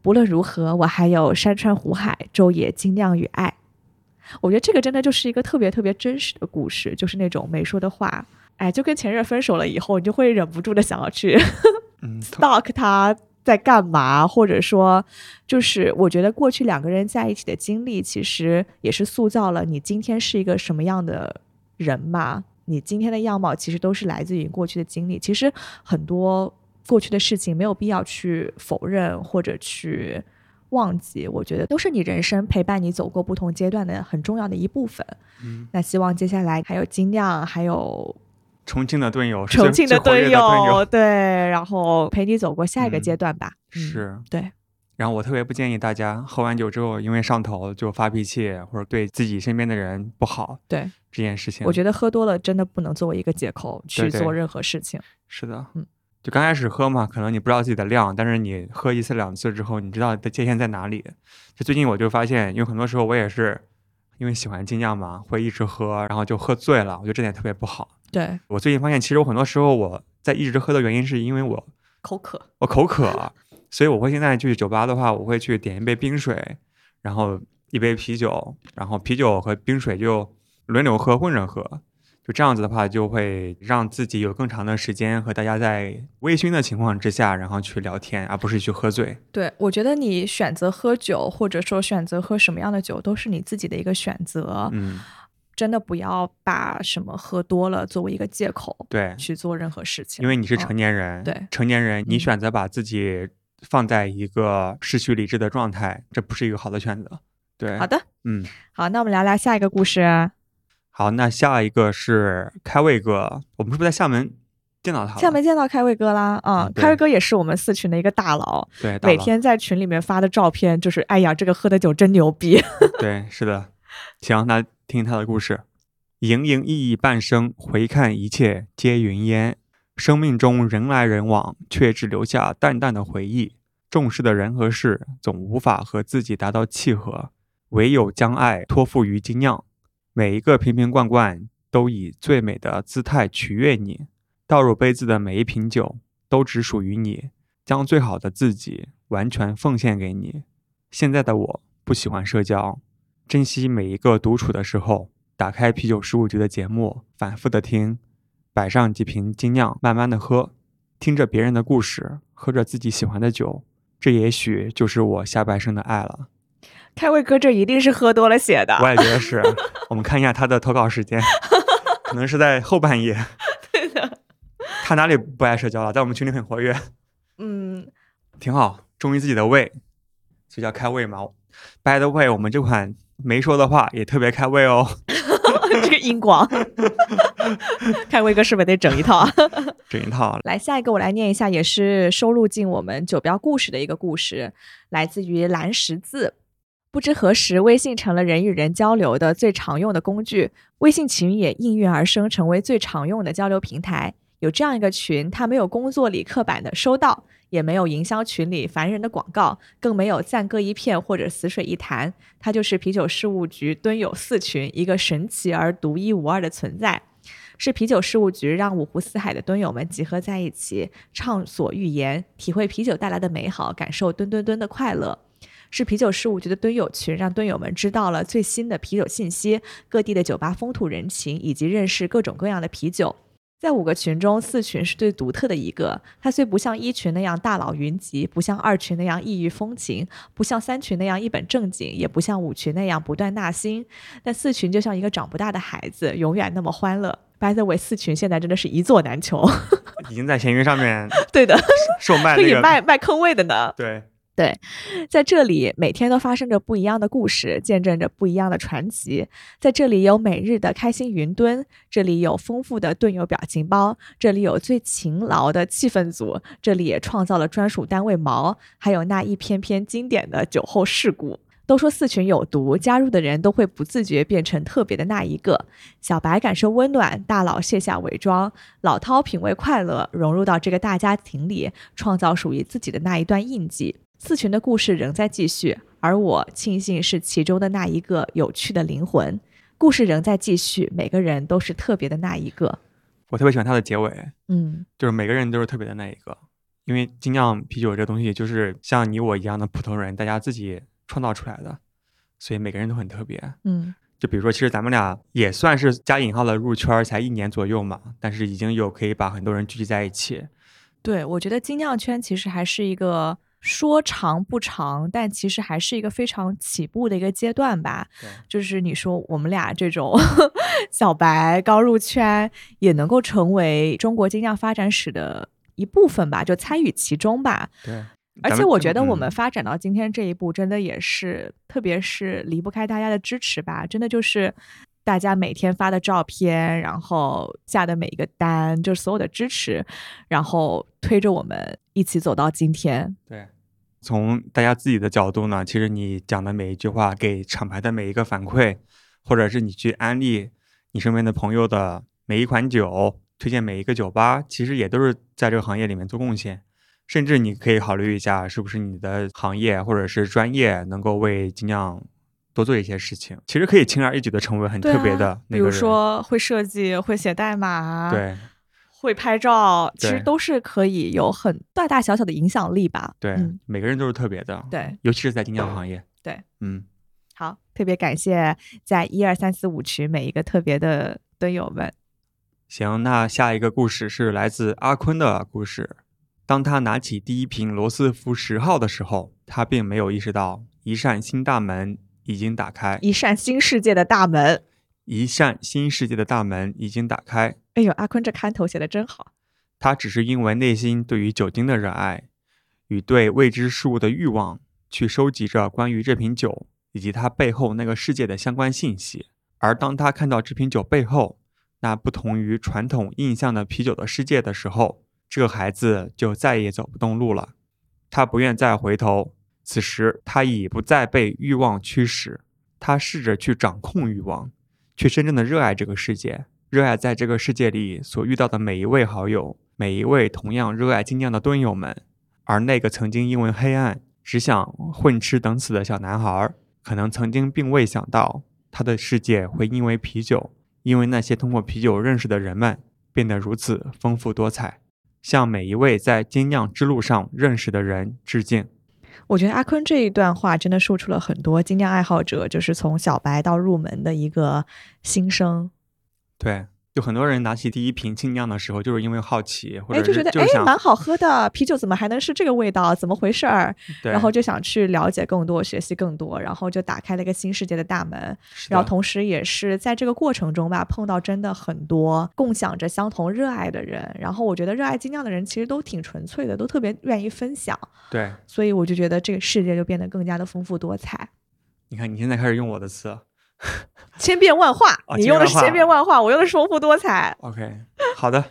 不论如何，我还有山川湖海，昼夜精酿与爱。我觉得这个真的就是一个特别特别真实的故事，就是那种没说的话，哎，就跟前任分手了以后，你就会忍不住的想要去 [laughs] stalk 他。在干嘛？或者说，就是我觉得过去两个人在一起的经历，其实也是塑造了你今天是一个什么样的人嘛。你今天的样貌，其实都是来自于过去的经历。其实很多过去的事情没有必要去否认或者去忘记，我觉得都是你人生陪伴你走过不同阶段的很重要的一部分。嗯，那希望接下来还有精酿，还有。重庆的队友，重庆的队友，对，然后陪你走过下一个阶段吧。是，对。然后我特别不建议大家喝完酒之后，因为上头就发脾气，或者对自己身边的人不好。对这件事情，我觉得喝多了真的不能作为一个借口去做任何事情。是的，嗯，就刚开始喝嘛，可能你不知道自己的量，但是你喝一次两次之后，你知道的界限在哪里。就最近我就发现，因为很多时候我也是因为喜欢精酿嘛，会一直喝，然后就喝醉了。我觉得这点特别不好。对我最近发现，其实我很多时候我在一直喝的原因，是因为我口渴，我口渴，所以我会现在去酒吧的话，我会去点一杯冰水，然后一杯啤酒，然后啤酒和冰水就轮流喝，混着喝，就这样子的话，就会让自己有更长的时间和大家在微醺的情况之下，然后去聊天，而不是去喝醉。对我觉得你选择喝酒，或者说选择喝什么样的酒，都是你自己的一个选择。嗯。真的不要把什么喝多了作为一个借口，对，去做任何事情。因为你是成年人，对，成年人，你选择把自己放在一个失去理智的状态，这不是一个好的选择。对，好的，嗯，好，那我们聊聊下一个故事。好，那下一个是开胃哥，我们是不是在厦门见到他？厦门见到开胃哥啦，啊，开胃哥也是我们四群的一个大佬，对，每天在群里面发的照片就是，哎呀，这个喝的酒真牛逼。[laughs] 对，是的，行，那。听他的故事，盈盈溢溢半生，回看一切皆云烟。生命中人来人往，却只留下淡淡的回忆。重视的人和事，总无法和自己达到契合，唯有将爱托付于精酿。每一个瓶瓶罐罐，都以最美的姿态取悦你。倒入杯子的每一瓶酒，都只属于你。将最好的自己完全奉献给你。现在的我不喜欢社交。珍惜每一个独处的时候，打开啤酒十五局的节目，反复的听，摆上几瓶精酿，慢慢的喝，听着别人的故事，喝着自己喜欢的酒，这也许就是我下半生的爱了。开胃哥，这一定是喝多了写的。我也觉得是。我们看一下他的投稿时间，[laughs] 可能是在后半夜。[laughs] 对的。他哪里不爱社交了？在我们群里很活跃。嗯，挺好，忠于自己的胃，所以叫开胃嘛。By the way，我们这款。没说的话也特别开胃哦，[laughs] 这个音广，开胃哥是不是得整一套？整一套。来，下一个我来念一下，也是收录进我们酒标故事的一个故事，来自于蓝十字。不知何时，微信成了人与人交流的最常用的工具，微信群也应运而生，成为最常用的交流平台。有这样一个群，它没有工作里刻板的收到，也没有营销群里烦人的广告，更没有赞歌一片或者死水一潭。它就是啤酒事务局蹲友四群，一个神奇而独一无二的存在。是啤酒事务局让五湖四海的蹲友们集合在一起，畅所欲言，体会啤酒带来的美好，感受蹲蹲蹲的快乐。是啤酒事务局的蹲友群，让蹲友们知道了最新的啤酒信息、各地的酒吧风土人情，以及认识各种各样的啤酒。在五个群中，四群是最独特的一个。它虽不像一群那样大佬云集，不像二群那样异域风情，不像三群那样一本正经，也不像五群那样不断纳新，但四群就像一个长不大的孩子，永远那么欢乐。By the way，四群现在真的是一座难求，[laughs] 已经在闲鱼上面对的售卖可以卖卖坑位的呢。对对，在这里每天都发生着不一样的故事，见证着不一样的传奇。在这里有每日的开心云蹲，这里有丰富的队友表情包，这里有最勤劳的气氛组，这里也创造了专属单位毛，还有那一篇篇经典的酒后事故。都说四群有毒，加入的人都会不自觉变成特别的那一个。小白感受温暖，大佬卸下伪装，老饕品味快乐，融入到这个大家庭里，创造属于自己的那一段印记。四群的故事仍在继续，而我庆幸是其中的那一个有趣的灵魂。故事仍在继续，每个人都是特别的那一个。我特别喜欢它的结尾，嗯就是每个人都是特别的那一个，因为精酿啤酒这东西就是像你我一样的普通人，大家自己创造出来的，所以每个人都很特别。嗯就比如说，其实咱们俩也算是加引号的入圈才一年左右嘛，但是已经有可以把很多人聚集在一起。对，我觉得精酿圈其实还是一个说长不长，但其实还是一个非常起步的一个阶段吧。就是你说我们俩这种 [laughs] 小白刚入圈，也能够成为中国精酿发展史的一部分吧，就参与其中吧。对，而且我觉得我们嗯发展到今天这一步，真的也是，特别是离不开大家的支持吧。真的就是大家每天发的照片，然后下的每一个单，就是所有的支持，然后推着我们一起走到今天。对，从大家自己的角度呢，其实你讲的每一句话，给厂牌的每一个反馈，或者是你去安利你身边的朋友的每一款酒，推荐每一个酒吧，其实也都是在这个行业里面做贡献。甚至你可以考虑一下，是不是你的行业或者是专业能够为精酿多做一些事情。其实可以轻而易举的成为很特别啊的那个人。比如说会设计、会写代码，，对会拍照，其实都是可以有很大大小小的影响力吧。对、嗯，每个人都是特别的，对，尤其是在精酿行业。对，嗯，好，特别感谢在一二三四五区每一个特别的蹲友们。行，那下一个故事是来自阿坤的故事。当他拿起第一瓶罗斯福十号的时候，他并没有意识到一扇新大门已经打开，一扇新世界的大门。一扇新世界的大门已经打开。哎呦，阿坤这开头写的真好。他只是因为内心对于酒精的热爱与对未知事物的欲望，去收集着关于这瓶酒以及它背后那个世界的相关信息。而当他看到这瓶酒背后那不同于传统印象的啤酒的世界的时候，这个孩子就再也走不动路了。他不愿再回头，此时他已不再被欲望驱使，他试着去掌控欲望，去真正的热爱这个世界，热爱在这个世界里所遇到的每一位好友，每一位同样热爱精酿的蹲友们。而那个曾经因为黑暗只想混吃等死的小男孩，可能曾经并未想到，他的世界会因为啤酒，因为那些通过啤酒认识的人们，变得如此丰富多彩。向每一位在精酿之路上认识的人致敬。我觉得阿坤这一段话真的说出了很多精酿爱好者，就是从小白到入门的一个心声。对，就很多人拿起第一瓶精酿的时候，就是因为好奇，或哎，者就是觉得哎蛮好喝的，啤酒怎么还能是这个味道？怎么回事儿？然后就想去了解更多，学习更多，然后就打开了一个新世界的大门。然后同时也是在这个过程中吧，碰到真的很多共享着相同热爱的人。然后我觉得热爱精酿的人其实都挺纯粹的，都特别愿意分享。对，所以我就觉得这个世界就变得更加的丰富多彩，你看你现在开始用我的词 [laughs] 千变万化。啊你用的是千千变万化，我用的是丰富多彩。，OK，好的，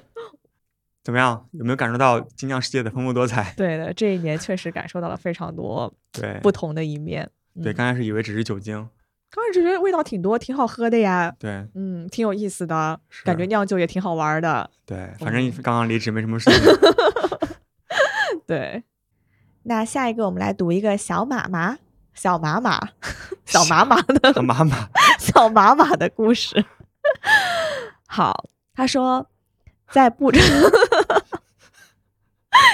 怎么样？有没有感受到精酿世界的丰富多彩？[laughs] 对的，这一年确实感受到了非常多对，不同的一面。对，嗯刚开始以为只是酒精，刚开始觉得味道挺多，挺好喝的呀，对嗯，挺有意思的，感觉酿酒也挺好玩的。对，反正嗯刚刚离职没什么事情。[laughs] 对，那下一个我们来读一个小马马、小马马、[laughs] 小马马的小马马，[laughs] 小马马的故事。好，他说在不 [laughs]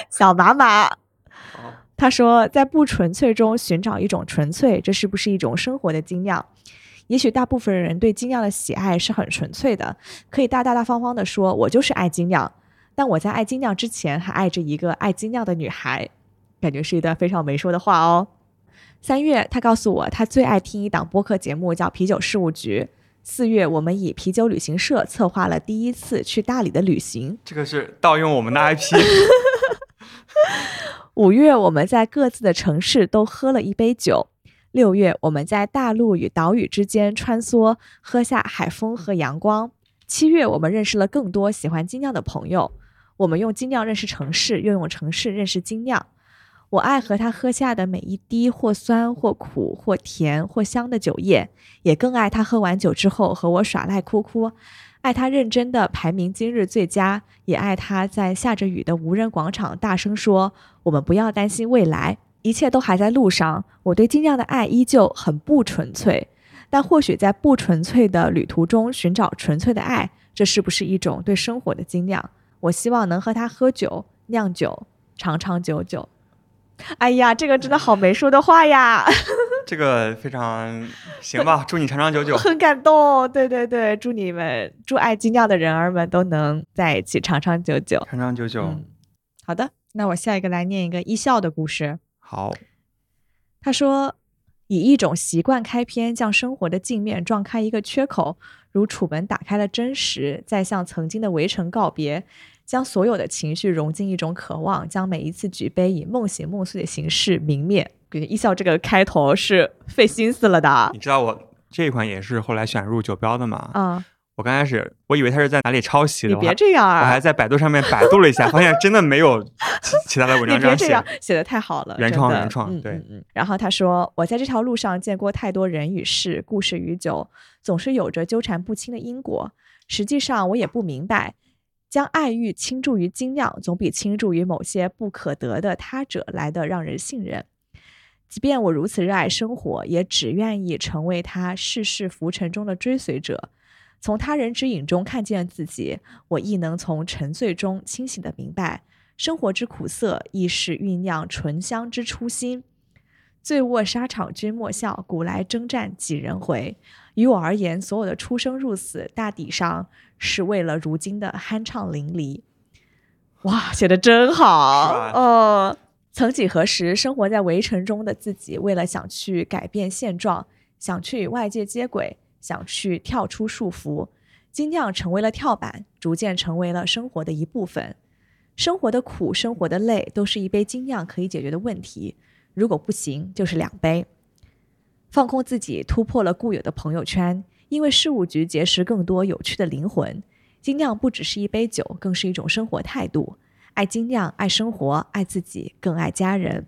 小马马，他说在不纯粹中寻找一种纯粹，这是不是一种生活的精酿？也许大部分人对精酿的喜爱是很纯粹的，可以大大大方方的说，我就是爱精酿。但我在爱精酿之前，还爱着一个爱精酿的女孩，感觉是一段非常没说的话哦。三月，他告诉我，他最爱听一档播客节目，叫《啤酒事务局》。四月，我们以啤酒旅行社策划了第一次去大理的旅行。这个是盗用我们的 IP，[laughs] 五月，我们在各自的城市都喝了一杯酒。六月，我们在大陆与岛屿之间穿梭，喝下海风和阳光。七月，我们认识了更多喜欢精酿的朋友。我们用精酿认识城市，又用城市认识精酿。我爱和他喝下的每一滴或酸或苦或甜或香的酒液，也更爱他喝完酒之后和我耍赖哭哭，爱他认真的排名今日最佳，也爱他在下着雨的无人广场大声说：“我们不要担心未来，一切都还在路上。”我对精酿的爱依旧很不纯粹，但或许在不纯粹的旅途中寻找纯粹的爱，这是不是一种对生活的精酿？我希望能和他喝酒、酿酒，长长久久。[laughs] 哎呀，这个真的好没说的话呀，[laughs] 这个非常 [laughs] 行吧，祝你长长久久。很感动。对对对，祝你们，祝爱精酿的人儿们都能在一起长长久久。长长久久，嗯，好的，那我下一个来念一个一笑的故事。好，他说：“以一种习惯开篇，将生活的镜面撞开一个缺口，如楚门打开了真实，在向曾经的围城告别，将所有的情绪融进一种渴望，将每一次举杯以梦醒梦碎的形式明灭。”感觉一笑这个开头是费心思了的你知道我这一款也是后来选入酒标的吗？啊！我刚开始我以为他是在哪里抄袭的，你别这样啊我还啊！在百度上面百度了一下，发现真的没有其 [laughs] 其他的文章这样写别这样。，写的太好了，原创原创对嗯嗯嗯。然后他说：“我在这条路上见过太多人与事，故事与酒，总是有着纠缠不清的因果。实际上，我也不明白，将爱欲倾注于精酿，总比倾注于某些不可得的他者来的让人信任。即便我如此热爱生活，也只愿意成为他世事浮沉中的追随者。”从他人之影中看见自己，我亦能从沉醉中清醒的明白，生活之苦涩，亦是酝酿醇香之初心。醉卧沙场君莫笑，古来征战几人回。于我而言，所有的出生入死，大抵上是为了如今的酣畅淋漓。哇，写的真好是吧哦！曾几何时，生活在围城中的自己，为了想去改变现状，想去与外界接轨，想去跳出束缚，精酿成为了跳板，逐渐成为了生活的一部分。生活的苦，生活的累，都是一杯精酿可以解决的问题。如果不行，就是两杯。放空自己，突破了固有的朋友圈，因为事务局结识更多有趣的灵魂。精酿不只是一杯酒，更是一种生活态度。爱精酿，爱生活，爱自己，更爱家人。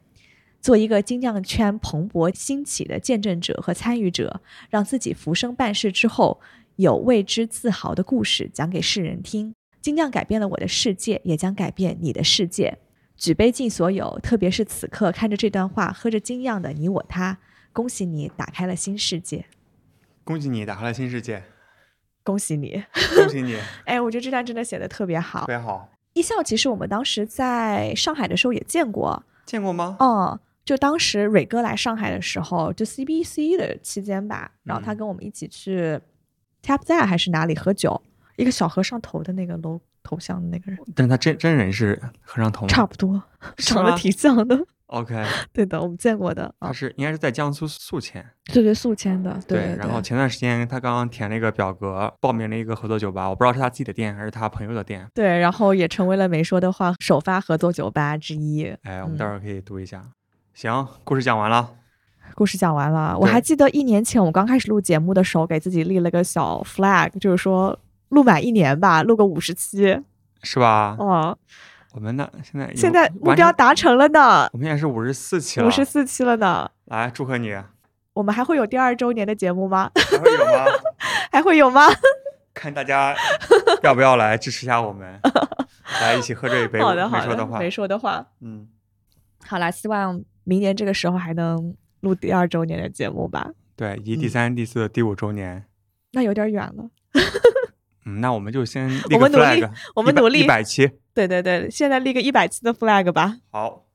做一个精酿圈蓬勃兴起的见证者和参与者，让自己浮生半世之后，有为之自豪的故事讲给世人听。精酿改变了我的世界，也将改变你的世界。举杯敬所有，特别是此刻看着这段话，喝着精酿的你我他，恭喜你打开了新世界，恭喜你打开了新世界，恭喜你！恭喜你，[laughs] 哎，我觉得这段真的写的特别好特。别好。一笑其实我们当时在上海的时候也见过，见过吗？嗯，就当时蕊哥来上海的时候，就 CBC 的期间吧，然后他嗯跟我们一起去 Tap That 还是哪里喝酒，一个小和尚头的那个 logo 头像的那个人，但是他真真人是和尚头吗？差不多，长得挺像的。OK，[laughs] 对的，我们见过的啊，他是应该是在江苏宿迁。对对宿迁的，对对然后前段时间他刚刚填了一个表格，报名了一个合作酒吧，我不知道是他自己的店还是他朋友的店。对，然后也成为了没说的话首发合作酒吧之一。哎，我们嗯待会儿可以读一下。行，故事讲完了。故事讲完了，我还记得一年前我刚开始录节目的时候，给自己立了个小 flag，就是说录满一年吧，录个五十期。是吧？哦，我们呢，现在现在目，标达成了呢，我们现在是五十四期了。五十四期了呢。来祝贺你！我们还会有第二周年的节目吗？还会有吗？[laughs] 还会有吗？[laughs] 看大家要不要来支持一下我们，[laughs] 来一起喝这一杯。好的，好没说的话，没说的话。嗯，好啦，希望明年这个时候还能录第二周年的节目吧。对，以及第三、第四、第五周年，那有点远了。嗯，那我们就先立个我们努力 flag，100 我们努力一百期。对对对，现在立个一百期的 flag 吧。好，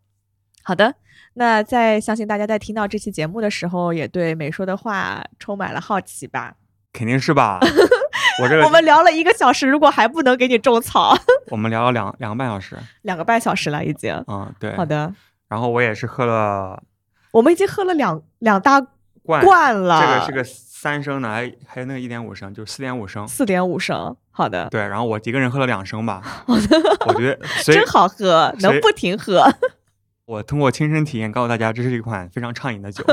好的，那在相信大家在听到这期节目的时候，也对美说的话充满了好奇吧？肯定是吧？[laughs] 我这个我们聊了一个小时，如果还不能给你种草，我们聊了两两个半小时。两个半小时了已经。嗯，对。好。的，然后我也是喝了我们已经喝了两两大罐，罐了，这个是个三升的，还还有那个一点五升，就是四点五升。四点五升。好的，对，然后我一个人喝了两升吧。[laughs] 我觉得，[laughs] 真好喝，能不停喝。[laughs] 我通过亲身体验告诉大家，这是一款非常畅饮的酒。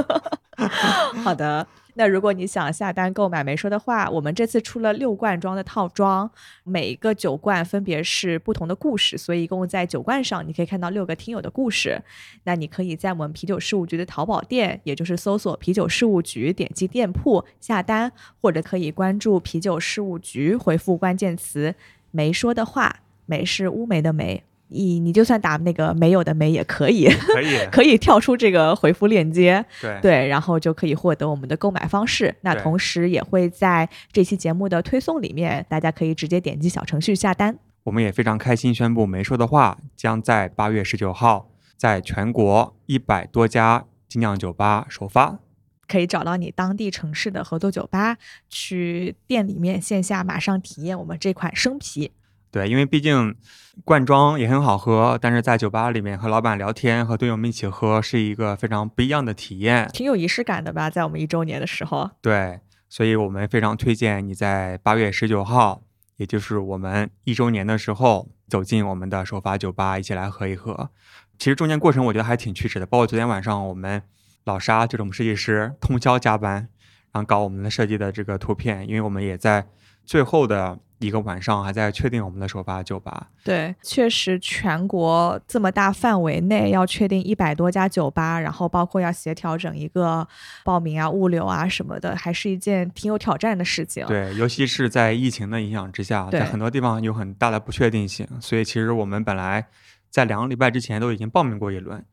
好的，那如果你想下单购买没说的话，我们这次出了六罐装的套装，每一个酒罐分别是不同的故事，所以一共在酒罐上你可以看到六个听友的故事。那你可以在我们啤酒事务局的淘宝店，也就是搜索“啤酒事务局”，点击店铺下单，或者可以关注啤酒事务局，回复关键词“没说的话”，梅是乌梅的梅。你你就算打那个没有的没也可以，可以，[laughs] 可以跳出这个回复链接，[laughs] 对对，然后就可以获得我们的购买方式。那同时也会在这期节目的推送里面，大家可以直接点击小程序下单。我们也非常开心宣布，没说的话将在八月十九号在全国一百多家精酿酒吧首发。可以找到你当地城市的合作酒吧，去店里面线下马上体验我们这款生啤。对，因为毕竟罐装也很好喝，但是在酒吧里面和老板聊天，和队友们一起喝，是一个非常不一样的体验。挺有仪式感的吧？在我们一周年的时候，对，所以我们非常推荐你在八月十九号，也就是我们一周年的时候，走进我们的首发酒吧，一起来喝一喝。其实中间过程我觉得还挺曲折的，包括昨天晚上我们老沙就是我们设计师通宵加班，然后搞我们的设计的这个图片，因为我们也在最后的一个晚上还在确定我们的首发酒吧。对，确实全国这么大范围内要确定一百多家酒吧，然后包括要协调整一个报名啊、物流啊什么的，还是一件挺有挑战的事情。对，尤其是在疫情的影响之下，在很多地方有很大的不确定性，所以其实我们本来在两个礼拜之前都已经报名过一轮，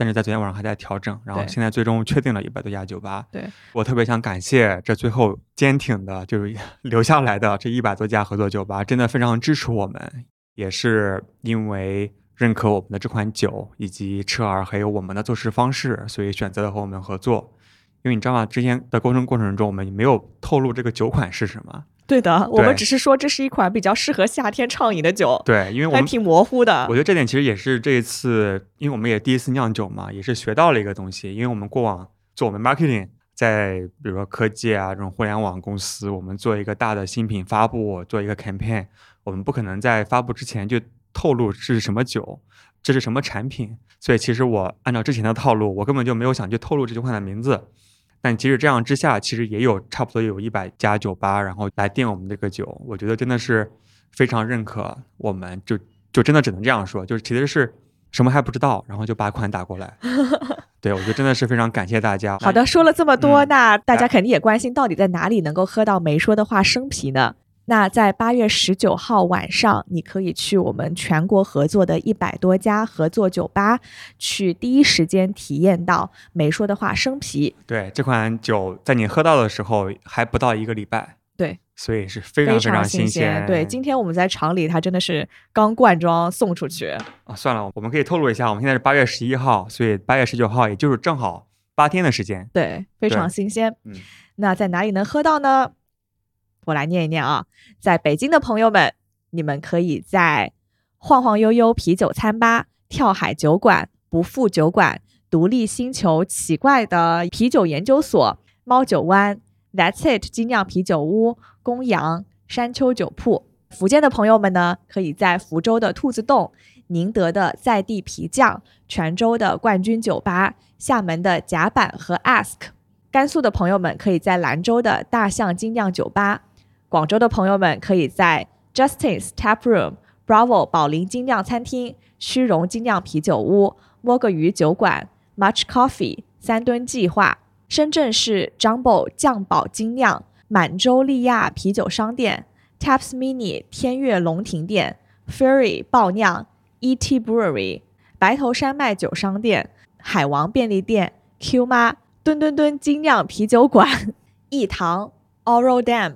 但是在昨天晚上还在调整，然后现在最终确定了一百多家酒吧。对，我特别想感谢这最后坚挺的，就是 [laughs] 留下来的这一百多家合作酒吧，真的非常支持我们，也是因为认可我们的这款酒以及车儿还有我们的做事方式，所以选择了和我们合作。因为你知道吗？之前的沟通过程中，我们没有透露这个酒款是什么。对的，我们只是说这是一款比较适合夏天畅饮的酒，对，因为我们还挺模糊的我。觉得这点其实也是这一次，因为我们也第一次酿酒嘛，也是学到了一个东西。因为我们过往做我们 marketing，在比如说科技啊这种互联网公司，我们做一个大的新品发布，做一个 campaign，我们不可能在发布之前就透露这是什么酒，这是什么产品。所以其实我按照之前的套路，我根本就没有想去透露这句话的名字。但即使这样之下，其实也有差不多有一百家酒吧，然后来订我们这个酒，我觉得真的是非常认可我们，就就真的只能这样说，就是其实是什么还不知道，然后就把款打过来。[laughs] 对，我觉得真的是非常感谢大家。好的，说了这么多，嗯那大家肯定也关心到底在哪里能够喝到没说的话生啤呢？那在八月十九号晚上，你可以去我们全国合作的一百多家合作酒吧，去第一时间体验到没说的话生啤，对这款酒，在你喝到的时候还不到一个礼拜，对，所以是非常非常新鲜。对，今天我们在厂里，它真的是刚灌装送出去。啊，算了，我们可以透露一下，我们现在是八月十一号，所以八月十九号也就是正好八天的时间。对，非常新鲜。嗯，那在哪里能喝到呢？我来念一念啊，在北京的朋友们，你们可以在晃晃悠悠啤酒餐吧、跳海酒馆、不负酒馆、独立星球、奇怪的啤酒研究所、猫酒湾、That's It 精酿啤酒屋、公羊、山丘酒铺。福建的朋友们呢，可以在福州的兔子洞、宁德的在地皮匠、泉州的冠军酒吧、厦门的甲板和 Ask。甘肃的朋友们可以在兰州的大象精酿酒吧，广州的朋友们可以在 Justin's Tap Room、Bravo 宝林精酿餐厅、虚荣精酿啤酒屋、摸个鱼酒馆、Much Coffee、三吨计划、深圳市 Jumbo 酱宝精酿、满洲利亚啤酒商店、Taps Mini 天悦龙庭店、Fury 爆酿、E.T. Brewery、白头山脉酒商店、海王便利店、Q 妈、吨吨吨精酿啤酒馆、[laughs] 益堂、Oral Dam、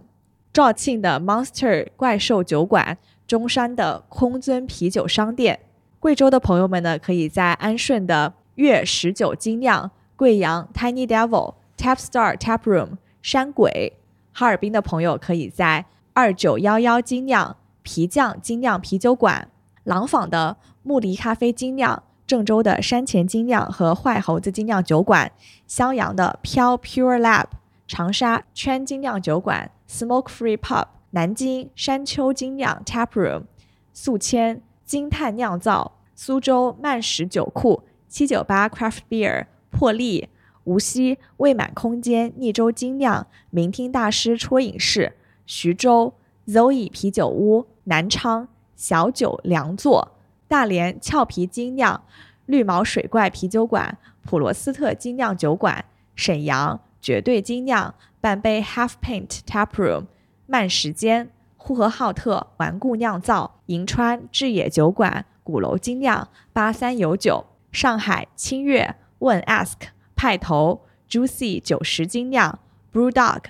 肇庆的 Monster 怪兽酒馆、中山的空尊啤酒商店。贵州的朋友们呢，可以在安顺的粤十九精酿、贵阳 Tiny Devil、Tap Star Tap Room、山鬼；哈尔滨的朋友可以在二九幺幺精酿、皮匠精酿啤酒馆、廊坊的木梨咖啡精酿、郑州的山前精酿和坏猴子精酿酒馆、襄阳的飘 Pure Lab、长沙圈精酿酒馆、Smoke Free Pub、南京山丘精酿 Tap Room、宿迁。金炭酿造、苏州曼石酒库、七九八 Craft Beer、破例、无锡未满空间、逆州精酿、明听大师戳饮室、徐州 Zoe 啤酒屋、南昌小酒良作、大连俏皮精酿、绿毛水怪啤酒馆、普罗斯特精酿酒馆、沈阳绝对精酿、半杯 Half Pint Tap Room、慢时间。呼和浩特顽固酿造、银川智野酒馆、鼓楼精酿、八三有酒、上海清月问 Ask 派头、Juicy 九十精酿、Brew Dog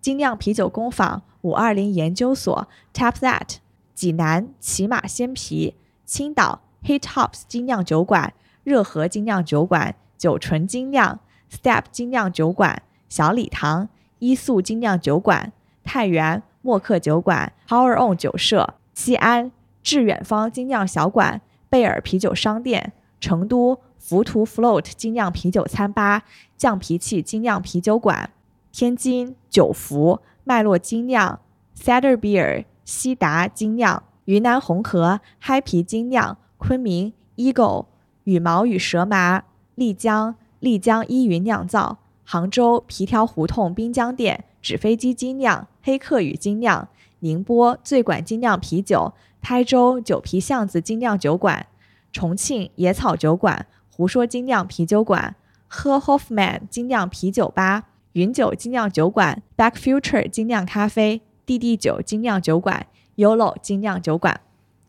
精酿啤酒工坊、五二零研究所、Tap That 济南骑马鲜啤、青岛 Hit Hops 精酿酒馆、热河精酿酒馆、酒纯精酿、Step 精酿酒馆、小礼堂伊素精酿酒馆、太原。默克酒馆、Power On 酒社、西安致远方精酿小馆、贝尔啤酒商店、成都浮屠 Float 精酿啤酒餐吧、酱脾气精酿啤酒馆、天津九福麦洛精酿、Cedar Beer 西达精酿、云南红河嗨啤精酿、昆明 Eagle 羽毛与蛇麻、丽江丽江依云酿造、杭州皮条胡同滨江店。纸飞机精酿、黑客与精酿、宁波醉馆精酿啤酒、台州酒皮巷子精酿酒馆、重庆野草酒馆、胡说精酿啤酒馆、喝 Hoffman 精酿啤酒吧、云酒精酿酒馆、Back Future 精酿咖啡、弟弟酒精酿酒馆、Yolo 精酿酒馆。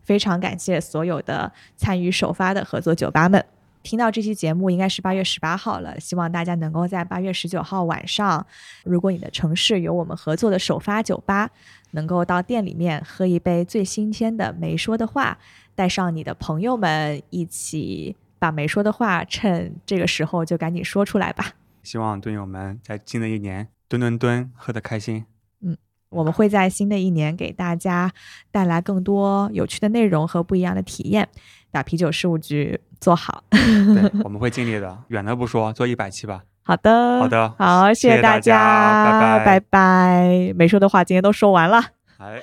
非常感谢所有的参与首发的合作酒吧们。听到这期节目应该是八月十八号了，希望大家能够在八月十九号晚上，如果你的城市有我们合作的首发酒吧，能够到店里面喝一杯最新鲜的没说的话，带上你的朋友们一起把没说的话趁这个时候就赶紧说出来吧。希望蹲友们在新的一年蹲蹲蹲喝得开心。嗯，我们会在新的一年给大家带来更多有趣的内容和不一样的体验。把啤酒事务局做好，对，[laughs] 我们会尽力的。远的不说，做一百期吧。好的，好的，好，谢谢大家，拜拜拜。没说的话今天都说完了。哎。